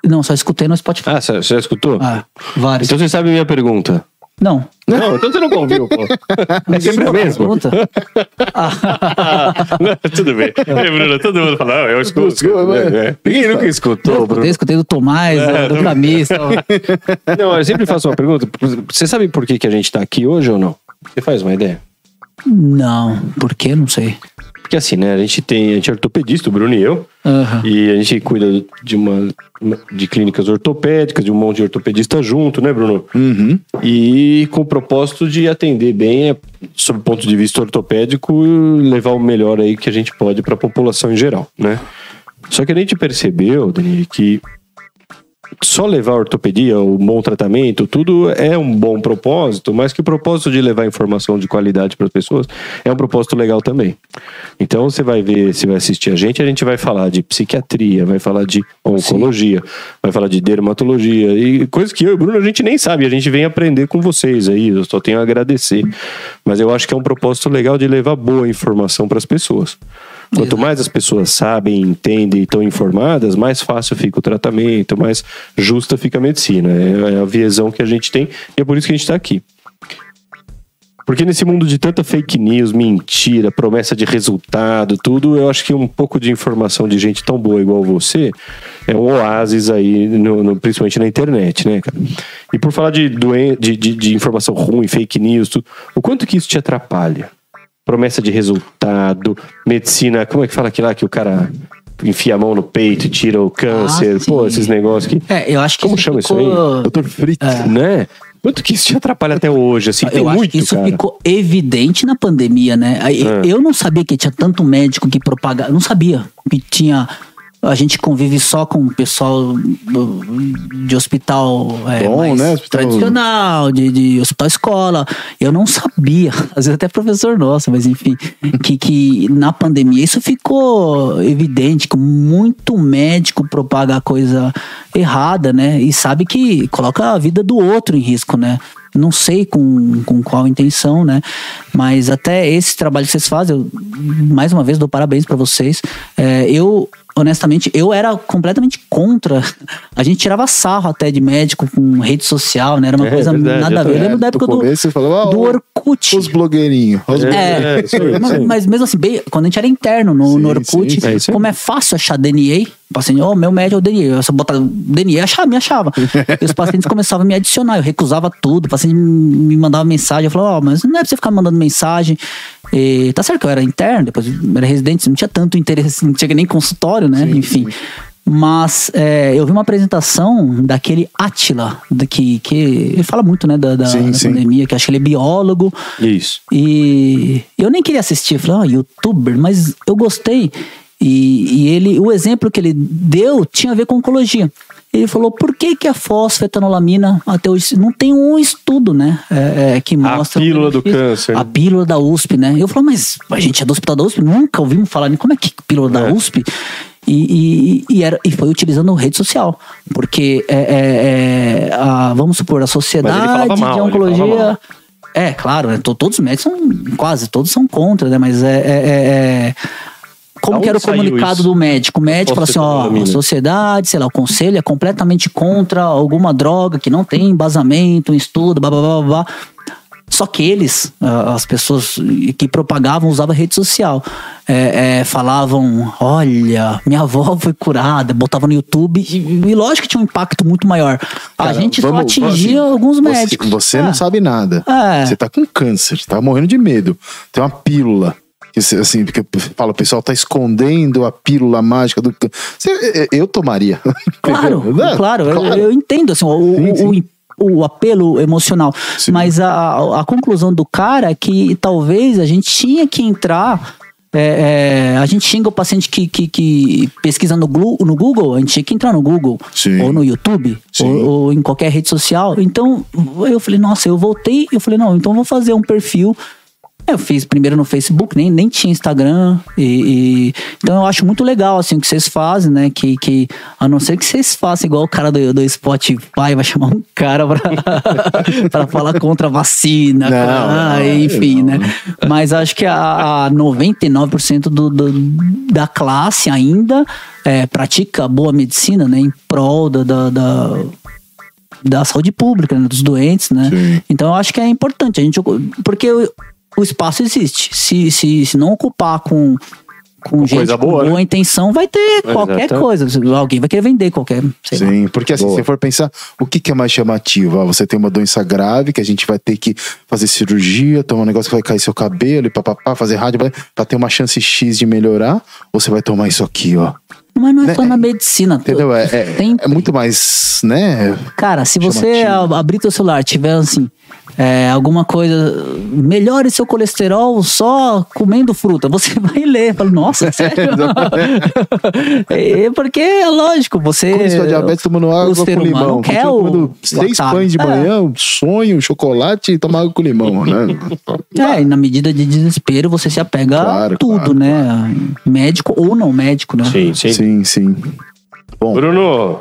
Não, só escutei no Spotify. Ah, você já escutou? Ah, vários. Então você sabe a minha pergunta. Não. Não, então você não ouviu, pô. É sempre a mesma. Pergunta? Não, Tudo bem. Ei, Bruno, todo mundo fala, não, eu escuto. Escutou, É, é. Ninguém nunca escutou, Eu Bruno. escutei, escutei do Tomás, É, do tô- Camis. tal. Não, eu sempre faço uma pergunta. Você sabe por que, que a gente tá aqui hoje ou não? Você faz uma ideia? Não, por quê? Não sei. Porque assim, né? A gente tem, a gente é ortopedista, o Bruno e eu, Aham. e a gente cuida de uma de clínicas ortopédicas, de um monte de ortopedista junto, né, Bruno? Uhum. E com o propósito de atender bem, é, sob o ponto de vista ortopédico, levar o melhor aí que a gente pode para a população em geral, né? Só que a gente percebeu, Dani, que só levar a ortopedia, o bom tratamento, tudo é um bom propósito, mas que o propósito de levar informação de qualidade para as pessoas é um propósito legal também. Então você vai ver, se vai assistir a gente, a gente vai falar de psiquiatria, vai falar de oncologia, vai falar de dermatologia e coisas que eu e o Bruno a gente nem sabe, a gente vem aprender com vocês aí, eu só tenho a agradecer. Mas eu acho que é um propósito legal de levar boa informação para as pessoas. Quanto mais as pessoas sabem, entendem e estão informadas, mais fácil fica o tratamento, mais justa fica a medicina. É é a visão que a gente tem e é por isso que a gente está aqui. Porque nesse mundo de tanta fake news, mentira, promessa de resultado, tudo, eu acho que um pouco de informação de gente tão boa igual você é um oásis aí, no- no- principalmente na internet, né, cara? E por falar de, de, de, de informação ruim, fake news, tudo, o quanto que isso te atrapalha? Promessa de resultado, medicina, como é que fala aquilo lá que o cara enfia a mão no peito e tira o câncer, Ah, pô, esses negócios que. É, eu acho que Como chama isso ficou... Doutor Fritz. Né? Quanto que isso te atrapalha até hoje? Assim, tem eu acho muito, que isso cara. ficou evidente na pandemia, né? Aí, É. Eu não sabia que tinha tanto médico que propagava. Não sabia que tinha. A gente convive só com o pessoal do- de hospital é, Bom, né? Hospital- tradicional, de, de hospital escola. Eu não sabia, às vezes até professor nosso, mas enfim, que, que na pandemia isso ficou evidente, que muito médico propaga coisa errada, né? E sabe que coloca a vida do outro em risco, né? Não sei com, com qual intenção, né? Mas até esse trabalho que vocês fazem, eu, mais uma vez dou parabéns para vocês. É, eu, honestamente, eu era completamente contra. A gente tirava sarro até de médico com rede social, né? Era uma É, coisa verdade, nada a ver. Eu lembro da No época do, começo você falou, ah, do Orkut. Os blogueirinhos. Os É, É, é, mas, mas mesmo assim, bem, quando a gente era interno no, no Sim, Orkut, sim, como é fácil achar DNA, o paciente, oh, meu médico é o DNA. Eu só botava DNA, achava, me achava. e os pacientes começavam a me adicionar, eu recusava tudo, o paciente me mandava mensagem, eu falava, ó, mas não é pra você ficar mandando mensagem. E, tá certo que eu era interno, depois eu era residente, não tinha tanto interesse, não tinha nem consultório, né? Enfim. Mas é, eu vi uma apresentação daquele Atila, da- que, que ele fala muito, né, da, da, Sim, da sim. pandemia, que acho que ele é biólogo. Isso. E eu nem queria assistir, eu falei, ah, youtuber, mas eu gostei. E, e ele, o exemplo que ele deu tinha a ver com oncologia. Ele falou, por que, que a fosfetanolamina até hoje não tem um estudo, né? é, é, que mostra. o pílula do benefício. câncer, A pílula da USP, né? Eu falei, mas a gente é do hospital da USP, nunca ouvimos falar como é que pílula da É. USP. E, e, e, era, e foi utilizando rede social. Porque, é, é, é, a- vamos supor, a sociedade mal, de oncologia. É, claro, né? To- todos os médicos são, quase todos são contra, né? Mas é. Como que era o comunicado isso? do médico? O médico fala assim: ó, a sociedade, sei lá, o conselho é completamente contra alguma droga que não tem embasamento, estudo, blá blá blá blá. Só que eles, as pessoas que propagavam, usavam rede social. É, é, falavam: olha, minha avó foi curada, botavam no YouTube. E, e lógico que tinha um impacto muito maior. a Cara, gente vamos- só atingia assim, alguns você- médicos. Você, É. não sabe nada. É. Você tá com câncer, tá morrendo de medo. Tem uma pílula. Assim, porque fala, o pessoal tá escondendo a pílula mágica do. Você- Eu tomaria. Claro, É, claro, eu- Eu, entendo assim, o, Sim, sim. o- o apelo emocional. Sim. Mas a, a- conclusão do cara é que talvez a gente tinha que entrar. é, é, a gente xinga o paciente que, que, que pesquisa no, no Google, a gente tinha que entrar no Google, Sim. ou no YouTube, ou, ou em qualquer rede social. Então, eu falei, nossa, eu voltei, eu falei, não, então eu vou fazer um perfil eu fiz primeiro no Facebook, nem, nem tinha Instagram. E, e- então eu acho muito legal assim o que vocês fazem, né? Que, que a não ser que vocês façam igual o cara do, do Spotify, vai chamar um cara pra, pra falar contra a vacina, Não, ah, não, enfim, não. né? Mas acho que a, a 99% do, do- da classe ainda é, pratica boa medicina, né? Em prol da- da- da, da saúde pública, né, dos doentes, né? Sim. Então eu acho que é importante a gente porque o espaço existe. Se, se, se não ocupar com com gente coisa com boa, boa né? intenção, vai ter qualquer Exato. coisa. Alguém vai querer vender qualquer. sei lá. Sim, porque assim, Boa. se for pensar, o que, que é mais chamativo? Ah, você tem uma doença grave que a gente vai ter que fazer cirurgia, tomar um negócio que vai cair seu cabelo e papapá, fazer rádio pra ter uma chance X de melhorar, ou você vai tomar isso aqui, ó. Mas não é Né? só na medicina. Entendeu? É, é, é muito mais, né? Cara, se você Chamativo. a- abrir teu celular, tiver assim, é, alguma coisa, melhore seu colesterol só comendo fruta, você vai ler. Fala, nossa, sério? é, porque é lógico, você. Sua diabetes tomando água com limão. quer o comendo seis pães de É. manhã, sonho, chocolate e tomar água com limão, né? É, e na medida de desespero você se apega Claro, a tudo, claro, né? Médico ou não médico, né? Sim, sim. Sim, sim. Bom, Bruno,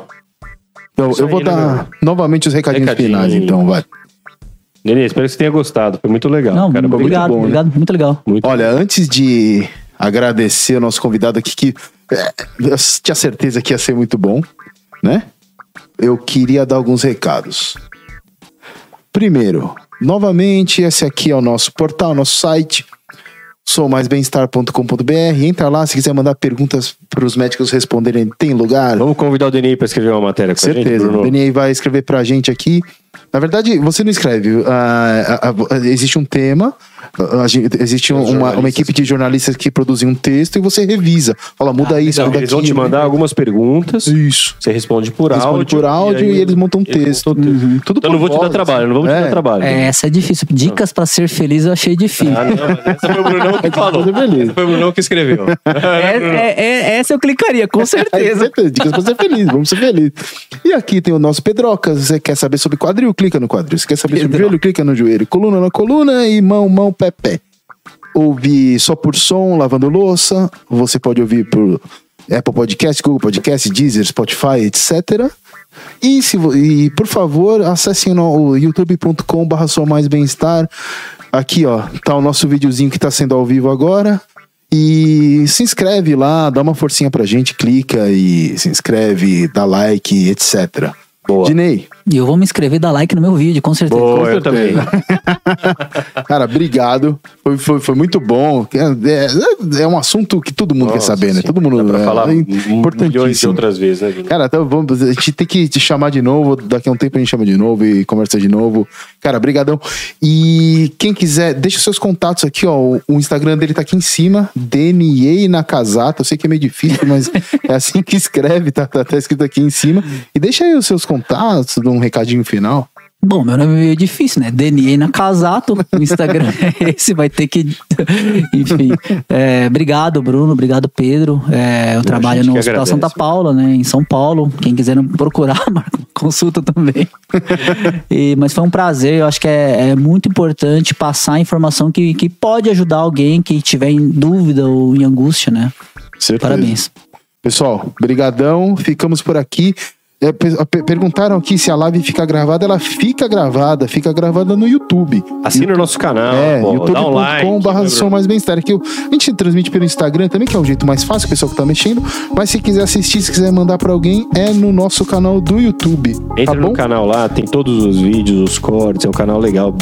então, eu vou aí, né, dar meu? novamente os recadinhos Recadinho. finais, então, vai. Nenê, espero que você tenha gostado. Foi muito legal. Não, cara. Foi obrigado, bom, né? obrigado, muito legal. Muito, muito Olha, antes de agradecer ao nosso convidado aqui, que é, eu tinha certeza que ia ser muito bom, né? Eu queria dar alguns recados. Primeiro, novamente, esse aqui é o nosso portal, nosso site, soumaisbemestar.com.br. Entra lá se quiser mandar perguntas para os médicos responderem. Tem lugar? Vamos convidar o Denei para escrever uma matéria com a gente, Certeza. O Daniel vai escrever pra gente aqui. Na verdade, você não escreve. ah, ah, ah, existe um tema, ah, gente- existe um- uma, uma equipe de jornalistas que produzem um texto e você revisa. Fala, muda isso, Então, muda eles vão te mandar algumas perguntas. Isso. Você responde por Responde áudio. por áudio e, aí eles montam um texto. texto. Tudo Então não vou te dar trabalho, não vamos te É. dar trabalho. É, essa é difícil. Dicas pra ser feliz eu achei difícil. Ah, não, essa foi o Brunão que falou. fazer feliz. Essa foi o Brunão que escreveu. É- é- é- essa eu clicaria, com É, certeza. certeza. Dicas pra ser feliz, vamos ser felizes. E aqui tem o nosso Pedrocas. Você quer saber sobre quadril? Clica no quadril. Você quer saber sobre joelho? Clica no joelho. Coluna na coluna e mão, mão, pé, pé. Ouvir só por som, lavando louça. Você pode ouvir por Apple Podcast, Google Podcast, Deezer, Spotify, etc. E, se, e por favor, acessem no, o youtube.com.br só mais bem-estar. Aqui, ó, tá o nosso videozinho que tá sendo ao vivo agora. E se inscreve lá, dá uma forcinha pra gente, clica e se inscreve, dá like, etc. Boa. Dinei, E eu vou me inscrever e dar like no meu vídeo, com certeza. Boa, eu também. Cara, obrigado. Foi, foi, foi muito bom. É, é, é um assunto que todo mundo Nossa, quer saber, né? sim. Todo mundo. Dá pra é, falar é milhões de importantíssimo. outras vezes, né? Cara, então vamos, a gente tem que te chamar de novo. Daqui a um tempo a gente chama de novo e conversa de novo. Cara, brigadão. E quem quiser, deixa os seus contatos aqui, ó. O, o Instagram dele tá aqui em cima, DNA Nakazata. Eu sei que é meio difícil, mas é assim que escreve, tá, tá, tá escrito aqui em cima. E deixa aí os seus contatos, um recadinho final. Bom, meu nome é meio difícil, né? DNA Nakazato, o Instagram é esse, vai ter que. Enfim. É, obrigado, Bruno. Obrigado, Pedro. É, eu trabalho no Hospital agradece. Santa Paula, né? Em São Paulo. Quem quiser me procurar, consulta também. E, mas foi um prazer. Eu acho que é, é muito importante passar a informação que, que pode ajudar alguém que estiver em dúvida ou em angústia, né? Certeza. Parabéns. Pessoal, brigadão. Ficamos por aqui. É, pe- pe- perguntaram aqui se a live fica gravada. Ela fica gravada, fica gravada no YouTube. Assina o nosso canal, É, um like. né, Som Bruno? Mais Bem-Estar. A gente transmite pelo Instagram também, que é o jeito mais fácil, o pessoal que tá mexendo. Mas se quiser assistir, se quiser mandar pra alguém, é no nosso canal do YouTube. Entra tá no canal lá, tem todos os vídeos, os cortes, é um canal legal,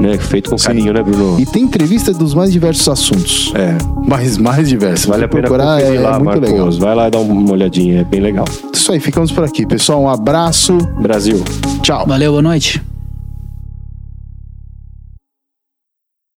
né? Feito com Sim. carinho, né, Bruno? E tem entrevista dos mais diversos assuntos. É, Mais, mais diversos. vale a pena procurar, é, lá, é muito Marcos. legal. Vai lá e dá uma olhadinha, é bem legal. Isso aí, ficamos por aqui, pessoal. Um abraço. Brasil. Tchau. Valeu, boa noite.